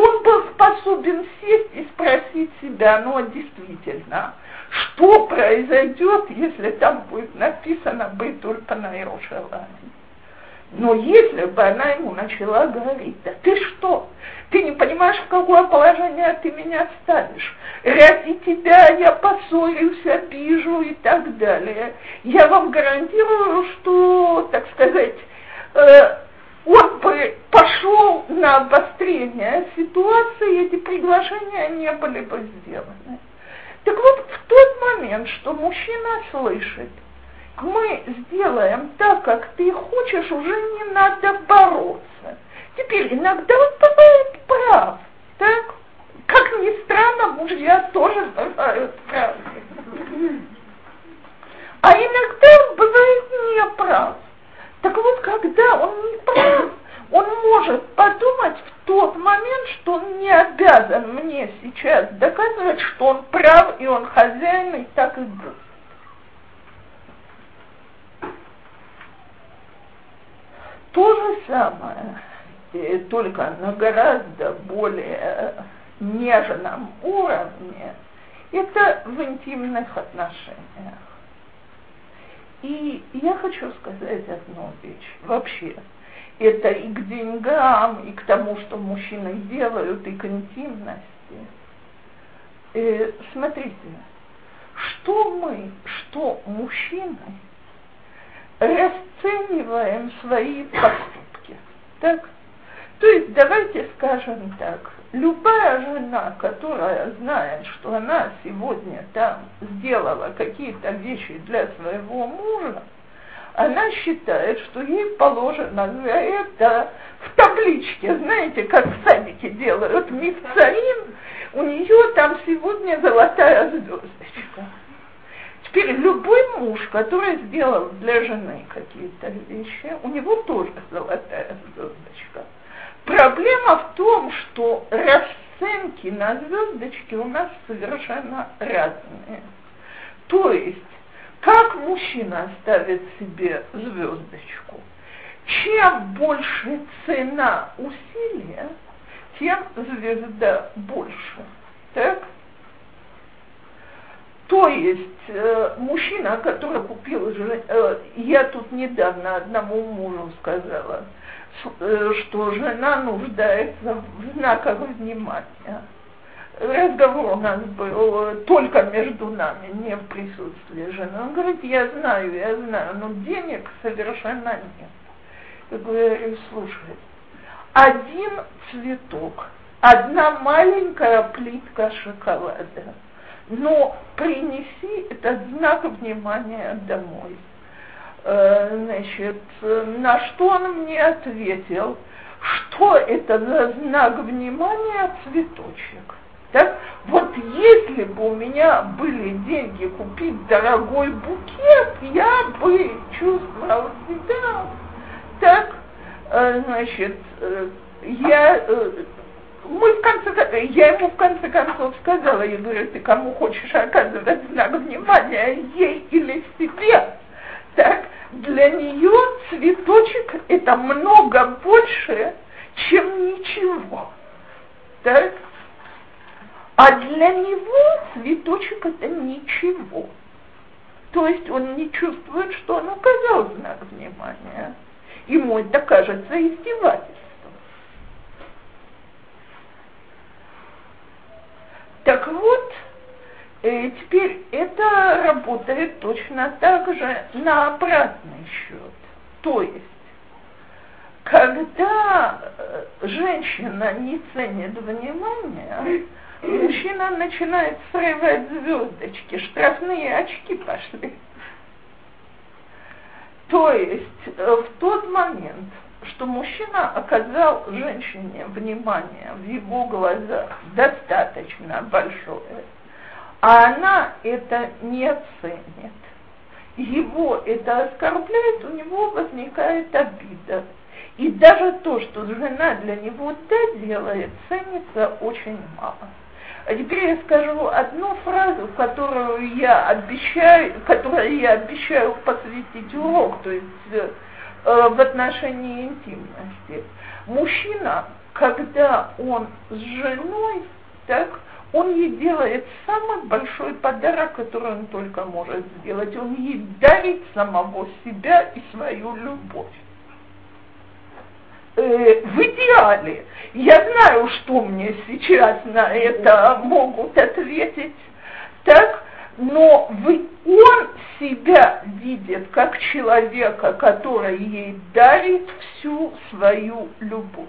он был способен сесть и спросить себя, ну а действительно, что произойдет, если там будет написано «Бейтуль Панайрошалани». Но если бы она ему начала говорить, да ты что, ты не понимаешь, в какое положение ты меня ставишь. Ради тебя я поссорюсь, обижу и так далее. Я вам гарантирую, что, так сказать, э, он бы пошел на обострение ситуации, эти приглашения не были бы сделаны. Так вот, в тот момент, что мужчина слышит, мы сделаем так, как ты хочешь, уже не надо бороться. Теперь иногда он бывает прав, так? Как ни странно, мужья тоже бывают правы. А иногда он бывает не прав. Так вот, когда он не прав, он может подумать в тот момент, что он не обязан мне сейчас доказывать, что он прав и он хозяин, и так и будет. То же самое, только на гораздо более нежном уровне, это в интимных отношениях. И я хочу сказать одну вещь. Вообще, это и к деньгам, и к тому, что мужчины делают, и к интимности. Э, смотрите, что мы, что мужчины расцениваем свои поступки. Так? То есть давайте скажем так, любая жена, которая знает, что она сегодня там сделала какие-то вещи для своего мужа, она считает, что ей положено за это в табличке, знаете, как в садике делают мифцарин, у нее там сегодня золотая звездочка. Теперь любой муж, который сделал для жены какие-то вещи, у него тоже золотая звездочка. Проблема в том, что расценки на звездочки у нас совершенно разные. То есть, как мужчина ставит себе звездочку, чем больше цена усилия, тем звезда больше. Так? То есть э, мужчина, который купил, э, я тут недавно одному мужу сказала, что жена нуждается в знаках внимания. Разговор у нас был только между нами, не в присутствии жены. Он говорит, я знаю, я знаю, но денег совершенно нет. Я говорю, слушай, один цветок, одна маленькая плитка шоколада, но принеси этот знак внимания домой. Э, значит, на что он мне ответил, что это за знак внимания цветочек. Так, вот если бы у меня были деньги купить дорогой букет, я бы чувствовал себя так, э, значит, э, я, мы в конце, я ему в конце концов сказала, я говорю, ты кому хочешь оказывать знак внимания, ей или себе? Так, для нее цветочек это много больше, чем ничего. Так? А для него цветочек это ничего. То есть он не чувствует, что он оказал знак внимания. Ему это кажется издевательством. Так вот, Теперь это работает точно так же на обратный счет. То есть, когда э, женщина не ценит внимания, мужчина начинает срывать звездочки, штрафные очки пошли. То есть э, в тот момент, что мужчина оказал женщине внимание в его глазах достаточно большое, а она это не ценит, его это оскорбляет, у него возникает обида. И даже то, что жена для него да делает, ценится очень мало. А теперь я скажу одну фразу, которую я обещаю, которой я обещаю посвятить урок, то есть э, в отношении интимности. Мужчина, когда он с женой, так, он ей делает самый большой подарок, который он только может сделать. Он ей дарит самого себя и свою любовь. Э, в идеале, я знаю, что мне сейчас на это могут ответить, так, но вы, он себя видит как человека, который ей дарит всю свою любовь.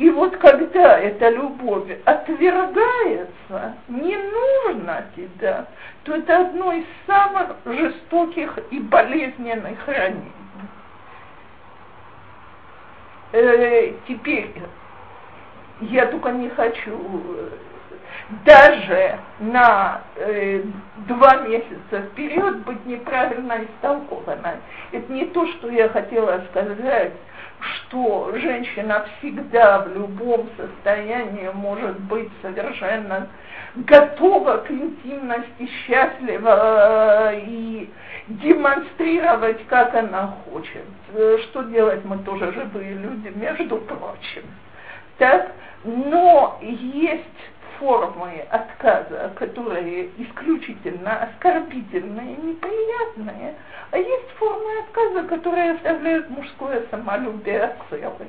И вот когда эта любовь отвергается, не нужно тебя, то это одно из самых жестоких и болезненных ранений. Э, теперь я только не хочу даже на э, два месяца вперед быть неправильно истолкованной. Это не то, что я хотела сказать, что женщина всегда в любом состоянии может быть совершенно готова к интимности, счастлива э, и демонстрировать, как она хочет. Э, что делать, мы тоже живые люди, между прочим. Так? Но есть формы отказа, которые исключительно оскорбительные, неприятные, а есть формы отказа, которые оставляют мужское самолюбие целым.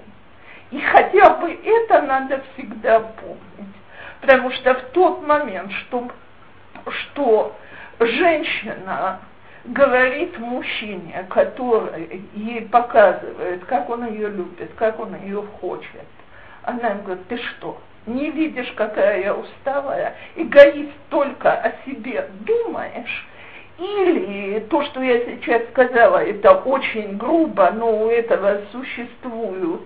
И хотя бы это надо всегда помнить. Потому что в тот момент, что, что женщина говорит мужчине, который ей показывает, как он ее любит, как он ее хочет, она ему говорит, ты что, не видишь, какая я усталая, эгоист только о себе думаешь, или то, что я сейчас сказала, это очень грубо, но у этого существуют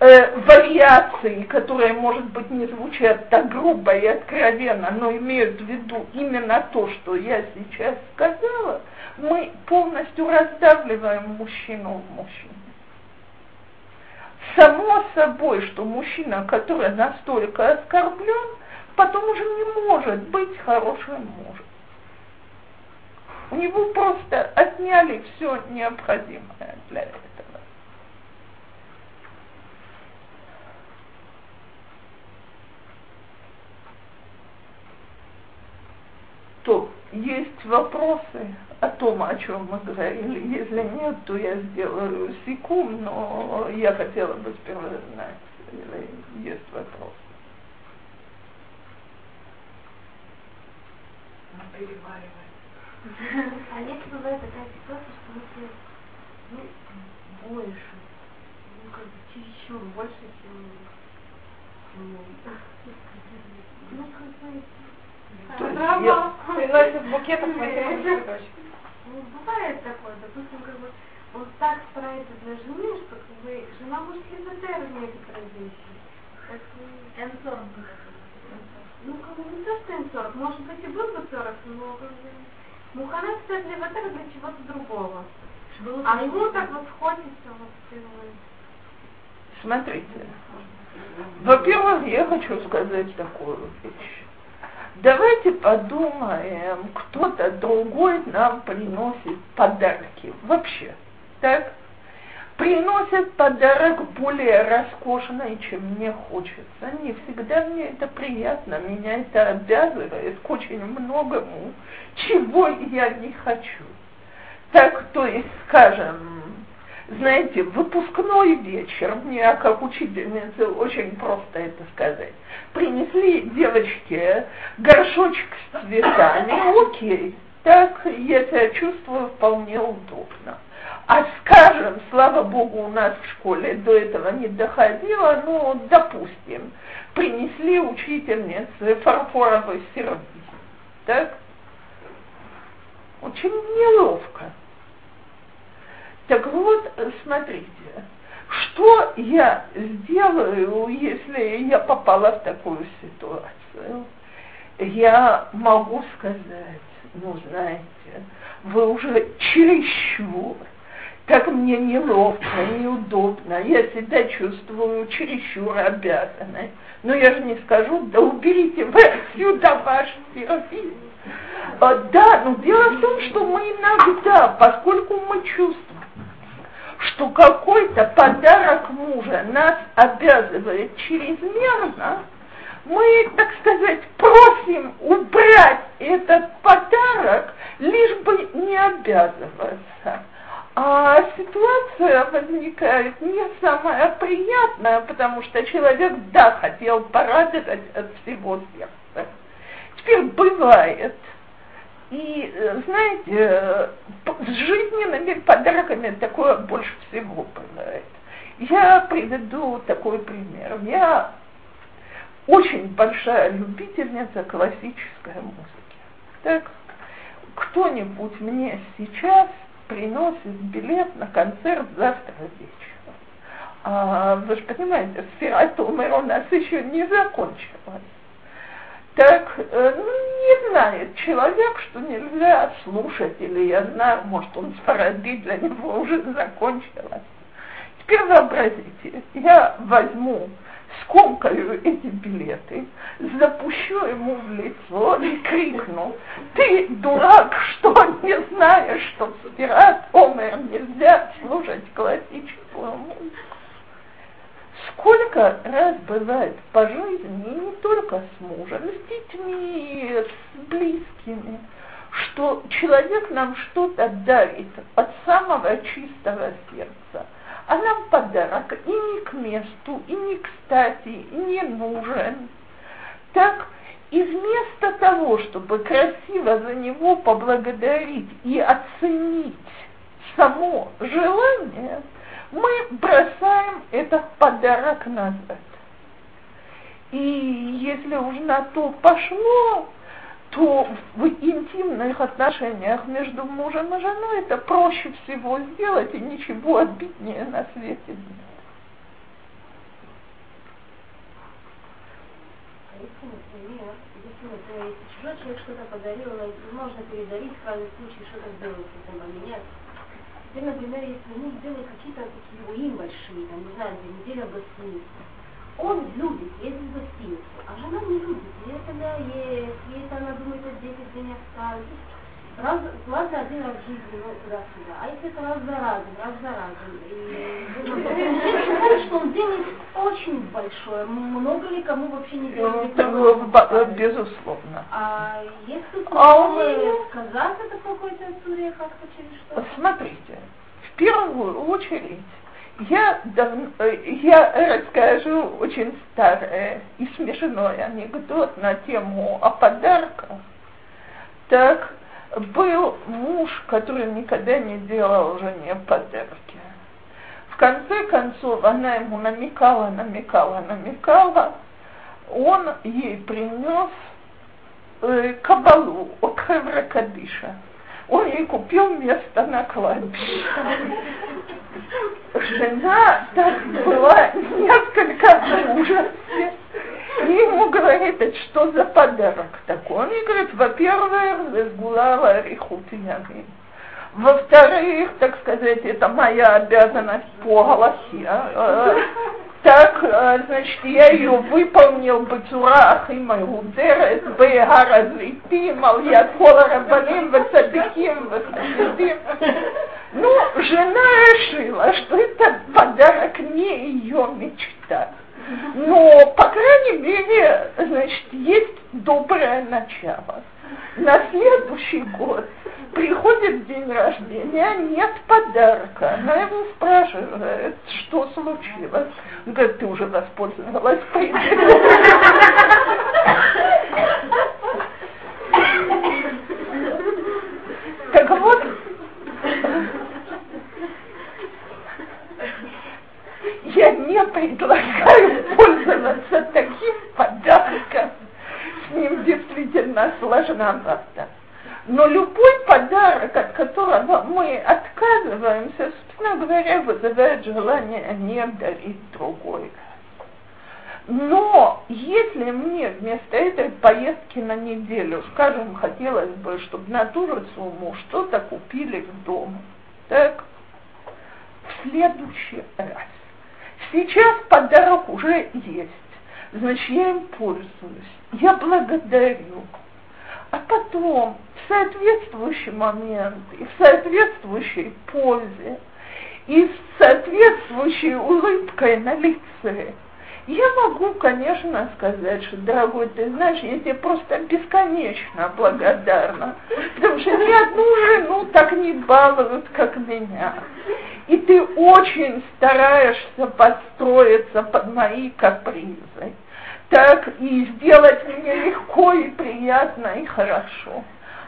э, вариации, которые, может быть, не звучат так грубо и откровенно, но имеют в виду именно то, что я сейчас сказала, мы полностью раздавливаем мужчину в мужчине. Само собой, что мужчина, который настолько оскорблен, потом уже не может быть хорошим мужем. У него просто отняли все необходимое для этого. То есть вопросы о том, о чем мы говорили. Если нет, то я сделаю секунд, но я хотела бы сперва знать, или есть вопросы. Переваривать. А если бывает такая ситуация, что если ну, больше, ну как бы чересчур больше, чем ну, ну как бы есть приносит букетов материнских цветочек. Ну, бывает такое, допустим, как бы он так старается для жены, что как бы жена может либо в некоторые вещи. Так, Энсорг. Ну, как бы не то, что энсорг, может быть и был бы сорок, но как бы Мухана кстати леватер для чего-то другого. А ему так вот хочется вот Смотрите, во-первых, я хочу сказать такую вещь. Давайте подумаем, кто-то другой нам приносит подарки. Вообще, так? Приносят подарок более роскошный, чем мне хочется. Не всегда мне это приятно, меня это обязывает к очень многому, чего я не хочу. Так, то есть, скажем, знаете, выпускной вечер, мне как учительнице очень просто это сказать. Принесли девочке горшочек с цветами, окей, так я себя чувствую вполне удобно. А скажем, слава богу, у нас в школе до этого не доходило, ну, допустим, принесли учительнице фарфоровый сервиз, так? Очень неловко. Так вот, смотрите, что я сделаю, если я попала в такую ситуацию? Я могу сказать, ну, знаете, вы уже чересчур как мне неловко, неудобно, я себя чувствую чересчур обязанной. Но я же не скажу, да уберите вы отсюда ваш сервис. А, да, но дело в том, что мы иногда, поскольку мы чувствуем, что какой-то подарок мужа нас обязывает чрезмерно, мы, так сказать, просим убрать этот подарок, лишь бы не обязываться. А ситуация возникает не самая приятная, потому что человек, да, хотел порадовать от всего сердца. Теперь бывает, и, э, знаете, с жизненными подарками такое больше всего бывает. Я приведу такой пример. Я очень большая любительница классической музыки. Так, кто-нибудь мне сейчас приносит билет на концерт завтра вечером. А, вы же понимаете, сфера Томер у нас еще не закончилась. Так э, ну, не знает человек, что нельзя слушать, или я знаю, может он спорадит, для него уже закончилось. Теперь вообразите, я возьму скомкаю эти билеты, запущу ему в лицо и крикну, ты дурак, что не знаешь, что в Омер нельзя слушать классическую музыку. Сколько раз бывает по жизни, не только с мужем, с детьми, с близкими, что человек нам что-то дарит от самого чистого сердца – а нам подарок и не к месту, и не кстати, и не нужен. Так, и вместо того, чтобы красиво за него поблагодарить и оценить само желание, мы бросаем этот подарок назад. И если уж на то пошло, то в интимных отношениях между мужем и женой это проще всего сделать, и ничего обиднее на свете нет. Если, если, если чужой человек что-то подарил, можно передарить, в крайнем случае что-то сделать, потом поменять. Теперь, например, если муж делает какие-то такие руин большие, там, не знаю, за неделю в гостинице, он любит ездить в гостиницу, а жена не любит. Есть она ест, есть она думает, что дети где оставить. Раз, ладно, один раз в жизни, ну, туда-сюда. А если это раз за разом, раз за разом. И считает, что он делает очень большое. Много ли кому вообще не делает? Ну, безусловно. А если а меня... сказать это какой-то истории как-то через что? Смотрите, в первую очередь я, давно, я расскажу очень старый и смешной анекдот на тему о подарках. Так, был муж, который никогда не делал жене подарки. В конце концов, она ему намекала, намекала, намекала. Он ей принес э, кабалу от Хевра он ей купил место на кладбище. Жена так была несколько в ужасе. Говорит, это что за подарок такой? Он ей говорит, во-первых, сгулала рихут ямин. Во-вторых, так сказать, это моя обязанность по голосе. А, так, значит, я ее выполнил бацурах и майгудерет, бегаразлитим, ал яд кола рабаним, вацадиким, вахасидим. Ну, жена решила, что это подарок не ее мечта. Но, по крайней мере, значит, есть доброе начало. На следующий год приходит день рождения, нет подарка. Она его спрашивает, что случилось. Он говорит, ты уже воспользовалась Так вот, я не предлагаю пользоваться таким подарком. С ним действительно сложновато. Но любой подарок, от которого мы отказываемся, собственно говоря, вызывает желание не дарить другой Но если мне вместо этой поездки на неделю, скажем, хотелось бы, чтобы на ту же сумму что-то купили в дом, так, в следующий раз. Сейчас подарок уже есть, значит, я им пользуюсь, я благодарю. А потом в соответствующий момент и в соответствующей позе и с соответствующей улыбкой на лице я могу, конечно, сказать, что, дорогой, ты знаешь, я тебе просто бесконечно благодарна, потому что ни одну жену так не балуют, как меня. И ты очень стараешься подстроиться под мои капризы так и сделать мне легко и приятно и хорошо.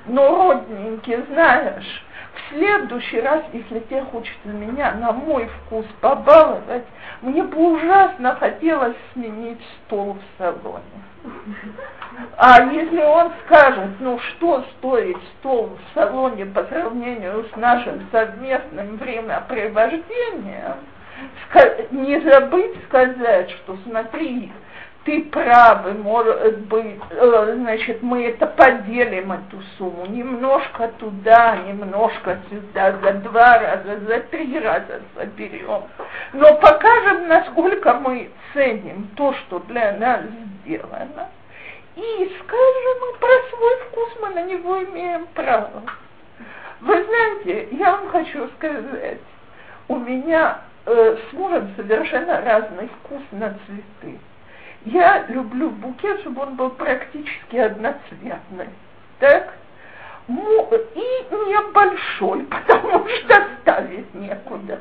Но, родненький, знаешь, в следующий раз, если тебе хочется меня на мой вкус побаловать, мне бы ужасно хотелось сменить стол в салоне. А если он скажет, ну что стоит стол в салоне по сравнению с нашим совместным времяпрепровождением, не забыть сказать, что смотри, ты правы, может быть, э, значит, мы это поделим, эту сумму, немножко туда, немножко сюда, за два раза, за три раза соберем. Но покажем, насколько мы ценим то, что для нас сделано. И скажем, про свой вкус мы на него имеем право. Вы знаете, я вам хочу сказать, у меня э, с мужем совершенно разный вкус на цветы. Я люблю букет, чтобы он был практически одноцветный. Так? И небольшой, потому что ставить некуда.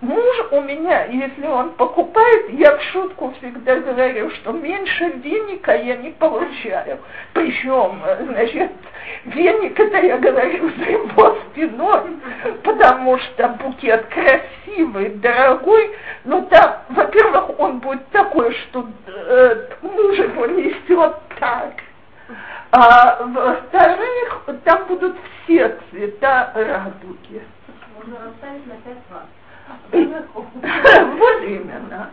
Муж у меня, если он покупает, я в шутку всегда говорю, что меньше веника я не получаю. Причем, значит, веник это я говорю за его спиной, потому что букет красивый, дорогой, но там, во-первых, он будет такой, что э, муж его несет так. А во-вторых, там будут все цвета радуги. Можно расставить на пять. Вот именно.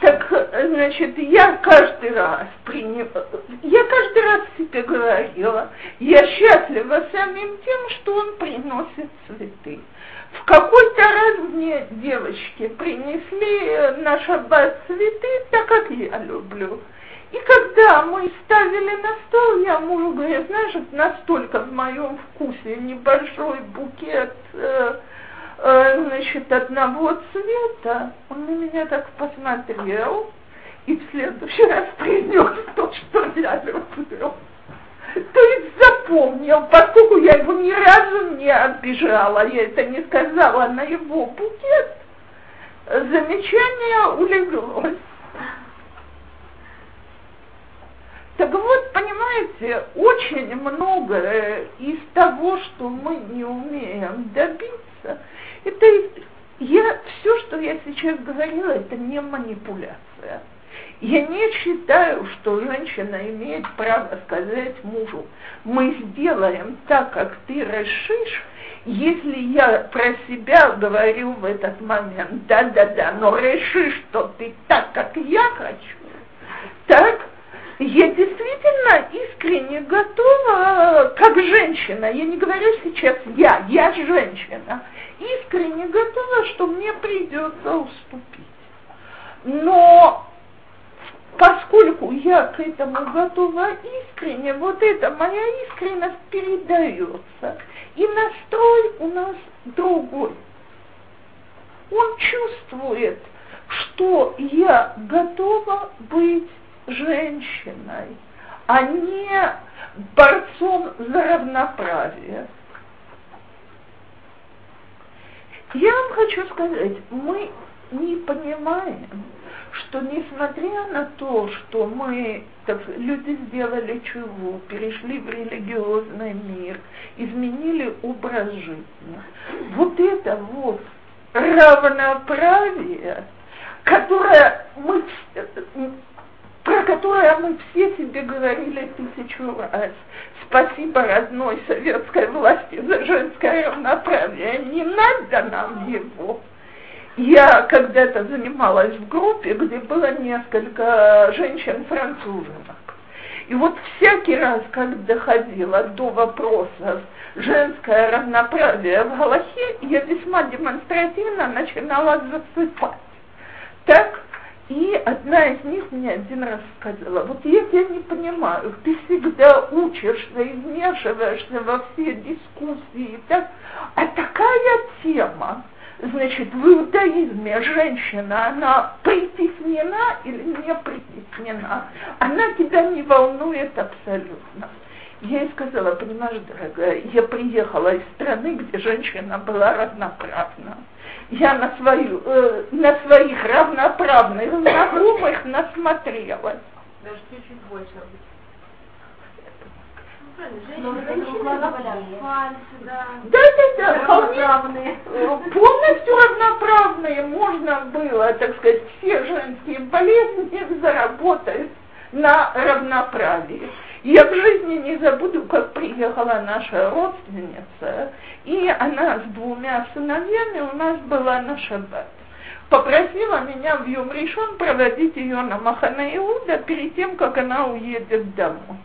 Так, значит, я каждый раз приняла, я каждый раз себе говорила, я счастлива самим тем, что он приносит цветы. В какой-то раз мне девочки принесли на шаббат цветы, так как я люблю. И когда мы ставили на стол, я мужу говорю, знаешь, настолько в моем вкусе небольшой букет Э, значит, одного цвета, он на меня так посмотрел и в следующий раз принес то, что я люблю. То есть запомнил, поскольку я его ни разу не обижала, я это не сказала на его букет, замечание улеглось. Так вот, понимаете, очень многое из того, что мы не умеем добиться, это я, все, что я сейчас говорила, это не манипуляция. Я не считаю, что женщина имеет право сказать мужу, мы сделаем так, как ты решишь, если я про себя говорю в этот момент, да-да-да, но реши, что ты так, как я хочу, так, я действительно искренне готова, как женщина, я не говорю сейчас я, я женщина, искренне готова, что мне придется уступить. Но поскольку я к этому готова искренне, вот эта моя искренность передается. И настрой у нас другой. Он чувствует, что я готова быть женщиной, а не борцом за равноправие. Я вам хочу сказать, мы не понимаем, что несмотря на то, что мы, так, люди сделали чего, перешли в религиозный мир, изменили образ жизни, вот это вот равноправие, которое мы, про которое мы все себе говорили тысячу раз. Спасибо родной советской власти за женское равноправие. Не надо нам его. Я когда-то занималась в группе, где было несколько женщин-француженок. И вот всякий раз, как доходило до вопросов женское равноправие в Галахе, я весьма демонстративно начинала засыпать. Так, и одна из них мне один раз сказала, вот я тебя не понимаю, ты всегда учишься и вмешиваешься во все дискуссии, так, а такая тема, Значит, в иудаизме женщина, она притеснена или не притеснена, она тебя не волнует абсолютно. Я ей сказала, понимаешь, дорогая, я приехала из страны, где женщина была равноправна. Я на, свою, э, на своих равноправных знакомых насмотрелась. Даже чуть-чуть больше да, да, да, вполне полностью равноправные. Можно было, так сказать, все женские болезни заработать на равноправии. Я в жизни не забуду, как приехала наша родственница, и она с двумя сыновьями у нас была на шаббат. Попросила меня в Юм Ришон проводить ее на Махана Иуда перед тем, как она уедет домой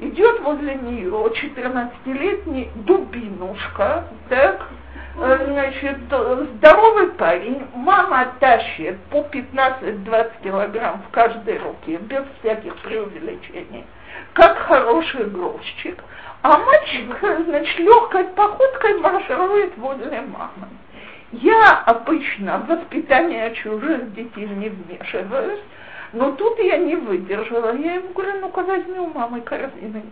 идет возле нее 14-летний дубинушка, так, значит, здоровый парень, мама тащит по 15-20 килограмм в каждой руке, без всяких преувеличений, как хороший грузчик, а мальчик, значит, легкой походкой марширует возле мамы. Я обычно в воспитание чужих детей не вмешиваюсь, но тут я не выдержала. Я ему говорю, ну-ка возьми у мамы корзины.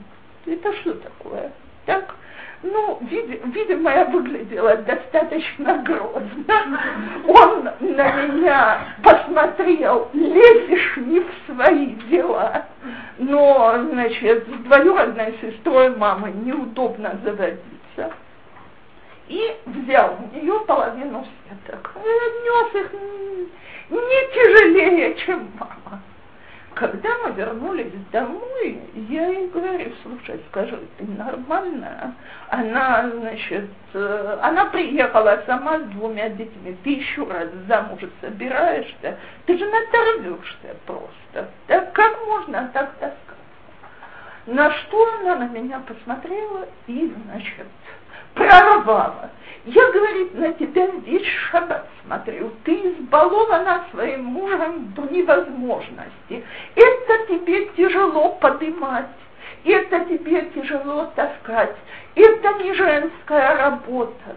Это что такое? Так? Ну, вид, видимо, я выглядела достаточно грозно. Он на меня посмотрел, лезешь не в свои дела. Но, значит, с двоюродной сестрой мамы неудобно заводиться. И взял у нее половину сеток. Нес их не тяжелее, чем мама. Когда мы вернулись домой, я ей говорю, слушай, скажи, ты нормальная? Она, значит, э, она приехала сама с двумя детьми, ты еще раз замуж собираешься, ты же надорвешься просто. Да как можно так таскаться? На что она на меня посмотрела и, значит, прорвала. Я, говорит, на тебя весь шаббат смотрю. Ты избалована своим мужем до невозможности. Это тебе тяжело поднимать. Это тебе тяжело таскать. Это не женская работа.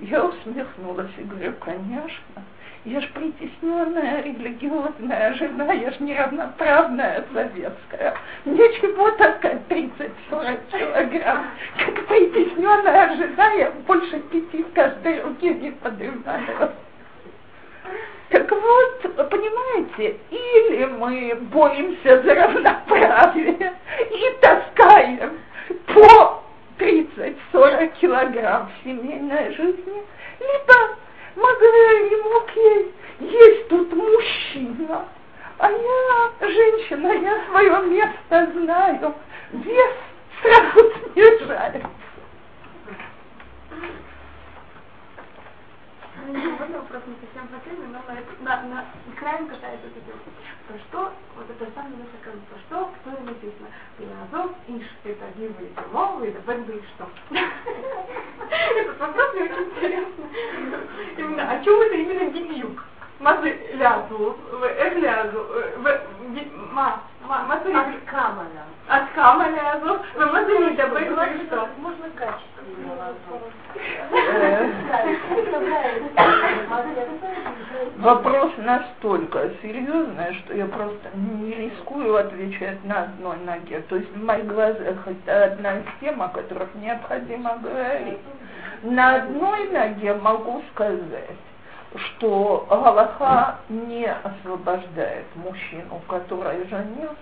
Я усмехнулась и говорю, конечно. Я ж притесненная религиозная жена, я ж неравноправная советская. Мне чего таскать 30-40 килограмм? Как притесненная жена, я больше пяти в каждой руке не поднимаю. Так вот, понимаете, или мы боремся за равноправие и таскаем по 30-40 килограмм в семейной жизни, либо мы говорим, окей, есть. Тут мужчина, а я женщина, я свое место знаю, вес сразу снижается. Можно вопрос не совсем по теме, но на, на, на экране касается этого. Про что, вот это самое наше как про что, кто и написано. Азов, Иш, это Гивы, это Мовы, это Бэнбы и что. Этот вопрос мне очень интересно. Именно, о чем это именно бедюк? Мазы лязу, эх лязу, ма, ма, ма, От камана. От камана лязу, вы мазы не добавили что? Можно качественно настолько серьезный, что я просто не рискую отвечать на одной ноге. То есть в моих глазах это одна из тем, о которых необходимо говорить. На одной ноге могу сказать, что Галаха не освобождает мужчину, который женился,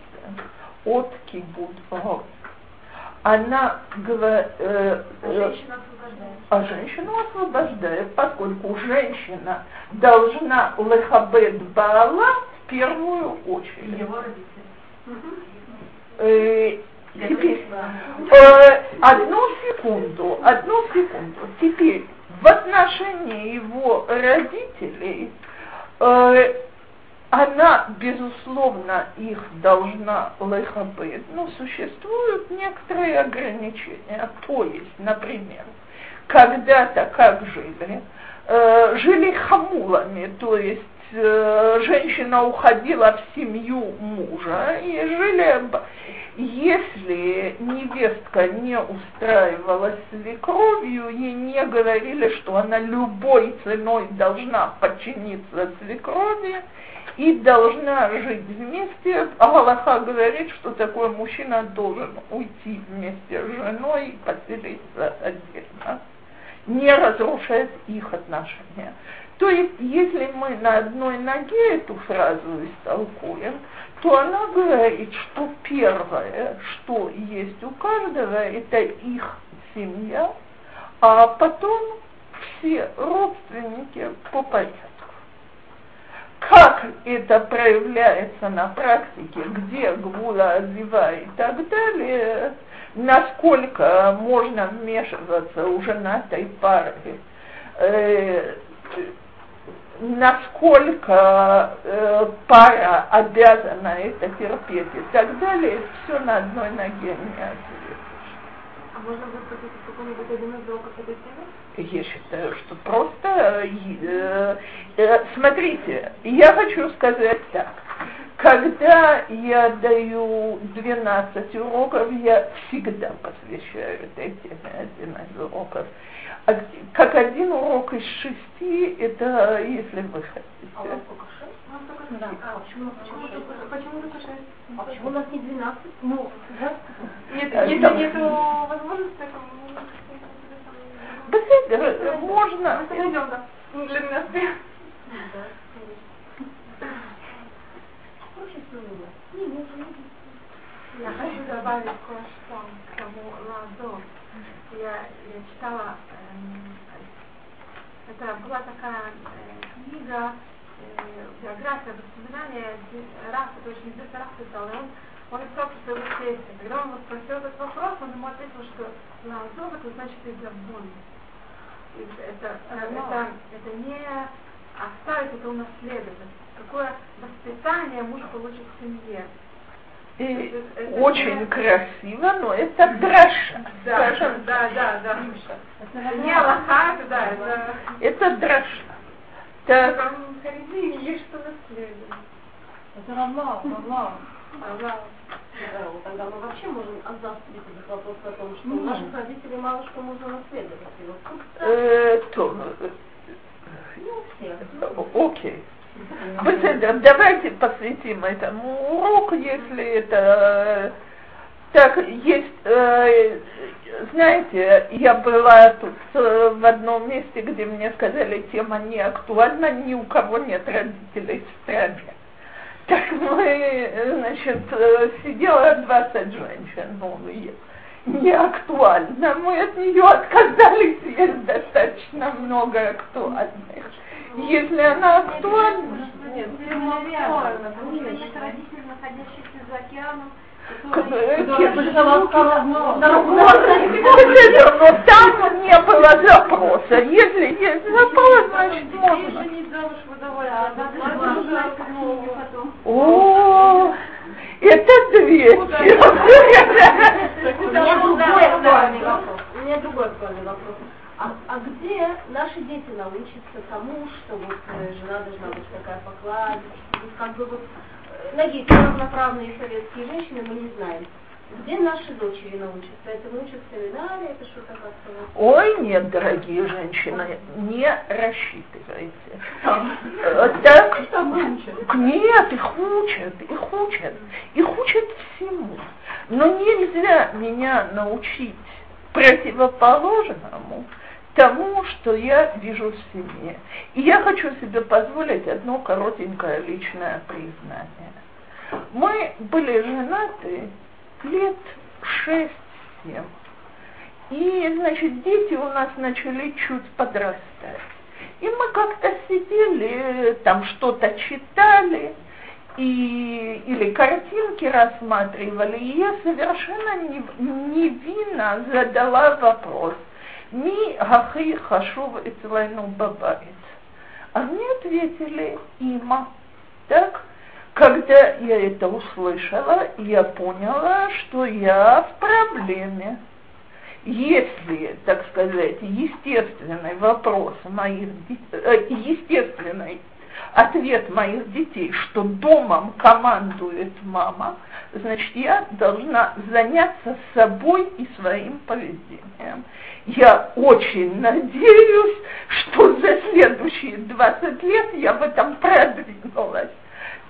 от кибуд Она говорит, э, э, а женщину освобождает, поскольку женщина должна лехабед Баала в первую очередь. Его родители. Э, теперь, э, одну секунду, одну секунду. Теперь, в отношении его родителей, э, она, безусловно, их должна лехабет, но существуют некоторые ограничения. То есть, например, когда-то как жили? Э, жили хамулами, то есть э, женщина уходила в семью мужа и жили если невестка не устраивалась свекровью, ей не говорили, что она любой ценой должна подчиниться свекрови и должна жить вместе. А Галаха говорит, что такой мужчина должен уйти вместе с женой и поселиться отдельно, не разрушать их отношения. То есть, если мы на одной ноге эту фразу истолкуем, то она говорит, что первое, что есть у каждого, это их семья, а потом все родственники по порядку. Как это проявляется на практике, где гвула азива и так далее, насколько можно вмешиваться уже на этой паре, э, насколько э, пара обязана это терпеть и так далее, все на одной ноге не ответишь. А можно высказать какой-нибудь один из уроков этой темы? Я считаю, что просто... Э, э, смотрите, я хочу сказать так. Когда я даю 12 уроков, я всегда посвящаю этой теме один из уроков как один урок из шести, это если вы хотите. А у нас только шесть? У нас только шесть. Да. А почему, почему, почему, почему только шесть? А почему у нас не двенадцать? Ну, да? Нет, А, если там- нету возможности, то Беседа, можно. мы найдем, да. Для меня не. Я хочу добавить кое-что к тому ладу. Я, я читала, эм, это была такая э, книга, э, биография, воспоминания, Раф, это очень известный Раф писал, и он, он искал тестя. Когда он его спросил этот вопрос, он ему ответил, что ладу это значит из-за боли. Это, э, это, это не оставить, это унаследовать. Какое воспитание муж получит в семье. И очень красиво, но это драша. Да, Скажем, да, да, да. Это Не это да, это... это драша. Так, есть что наследовать. Это равно, равно. Аллах. Вот тогда мы вообще можем отзаступить этот вопрос о том, что у наших родителей мало что можно наследовать. И вот тут э, то, э, не у всех. окей. Беседа, давайте посвятим этому уроку, если это так есть, э, знаете, я была тут э, в одном месте, где мне сказали, тема не актуальна, ни у кого нет родителей в стране. Так мы, э, значит, э, сидело 20 женщин, ну, и не актуально. Мы от нее отказались, есть достаточно много актуальных. Если она актуальна, Нет, это не актуально, потому что есть родители, находящиеся за океаном, Э. но там не было запроса. Если есть запрос, значит можно. а ну. О, это две. У меня другой актуальный вопрос. У меня другой актуальный вопрос. А, а где наши дети научатся тому, что вот э, жена должна быть такая покладистая, вот как бы вот э, ноги равноправные советские женщины мы не знаем. Где наши дочери научатся? Это научат в семинаре, это что-то как-то. Ой, нет, дорогие женщины, не рассчитывайте. Э, Так, нет, их учат, их учат, их учат всему. Но нельзя меня научить противоположному тому, что я вижу в семье. И я хочу себе позволить одно коротенькое личное признание. Мы были женаты лет шесть-семь. И, значит, дети у нас начали чуть подрастать. И мы как-то сидели, там что-то читали, и, или картинки рассматривали, и я совершенно невинно задала вопрос, ми гахи хашув эцелайну бабает. А мне ответили има. Так, когда я это услышала, я поняла, что я в проблеме. Если, так сказать, естественный вопрос моих э, естественный ответ моих детей, что домом командует мама, значит, я должна заняться собой и своим поведением. Я очень надеюсь, что за следующие 20 лет я в этом продвинулась.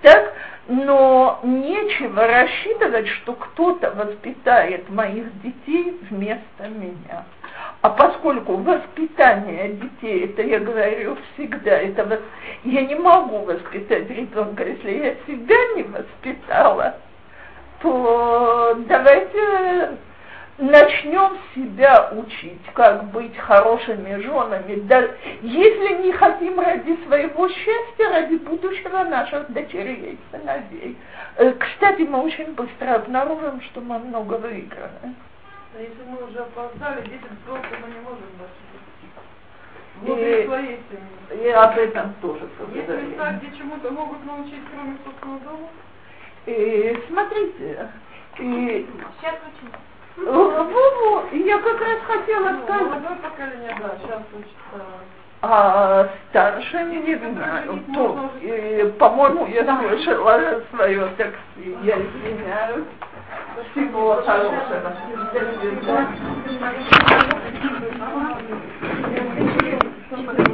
Так, но нечего рассчитывать, что кто-то воспитает моих детей вместо меня. А поскольку воспитание детей, это я говорю всегда, это вос... я не могу воспитать ребенка, если я себя не воспитала, то давайте начнем себя учить, как быть хорошими женами. Да, если не хотим ради своего счастья, ради будущего наших дочерей и сыновей. Э, кстати, мы очень быстро обнаружим, что мы много выиграли. А если мы уже опоздали, 10 взрослых мы не можем своей семьи. И об этом тоже поговорим. Есть места, где чему-то могут научить, кроме собственного дома? И, смотрите, и... Сейчас учим. Вову, я как раз хотела ну, сказать. Молодое поколение, да, сейчас учится. А старше не знаю. То, и, по-моему, я слышала свое такси. Я извиняюсь. Всего хорошего. До свидания.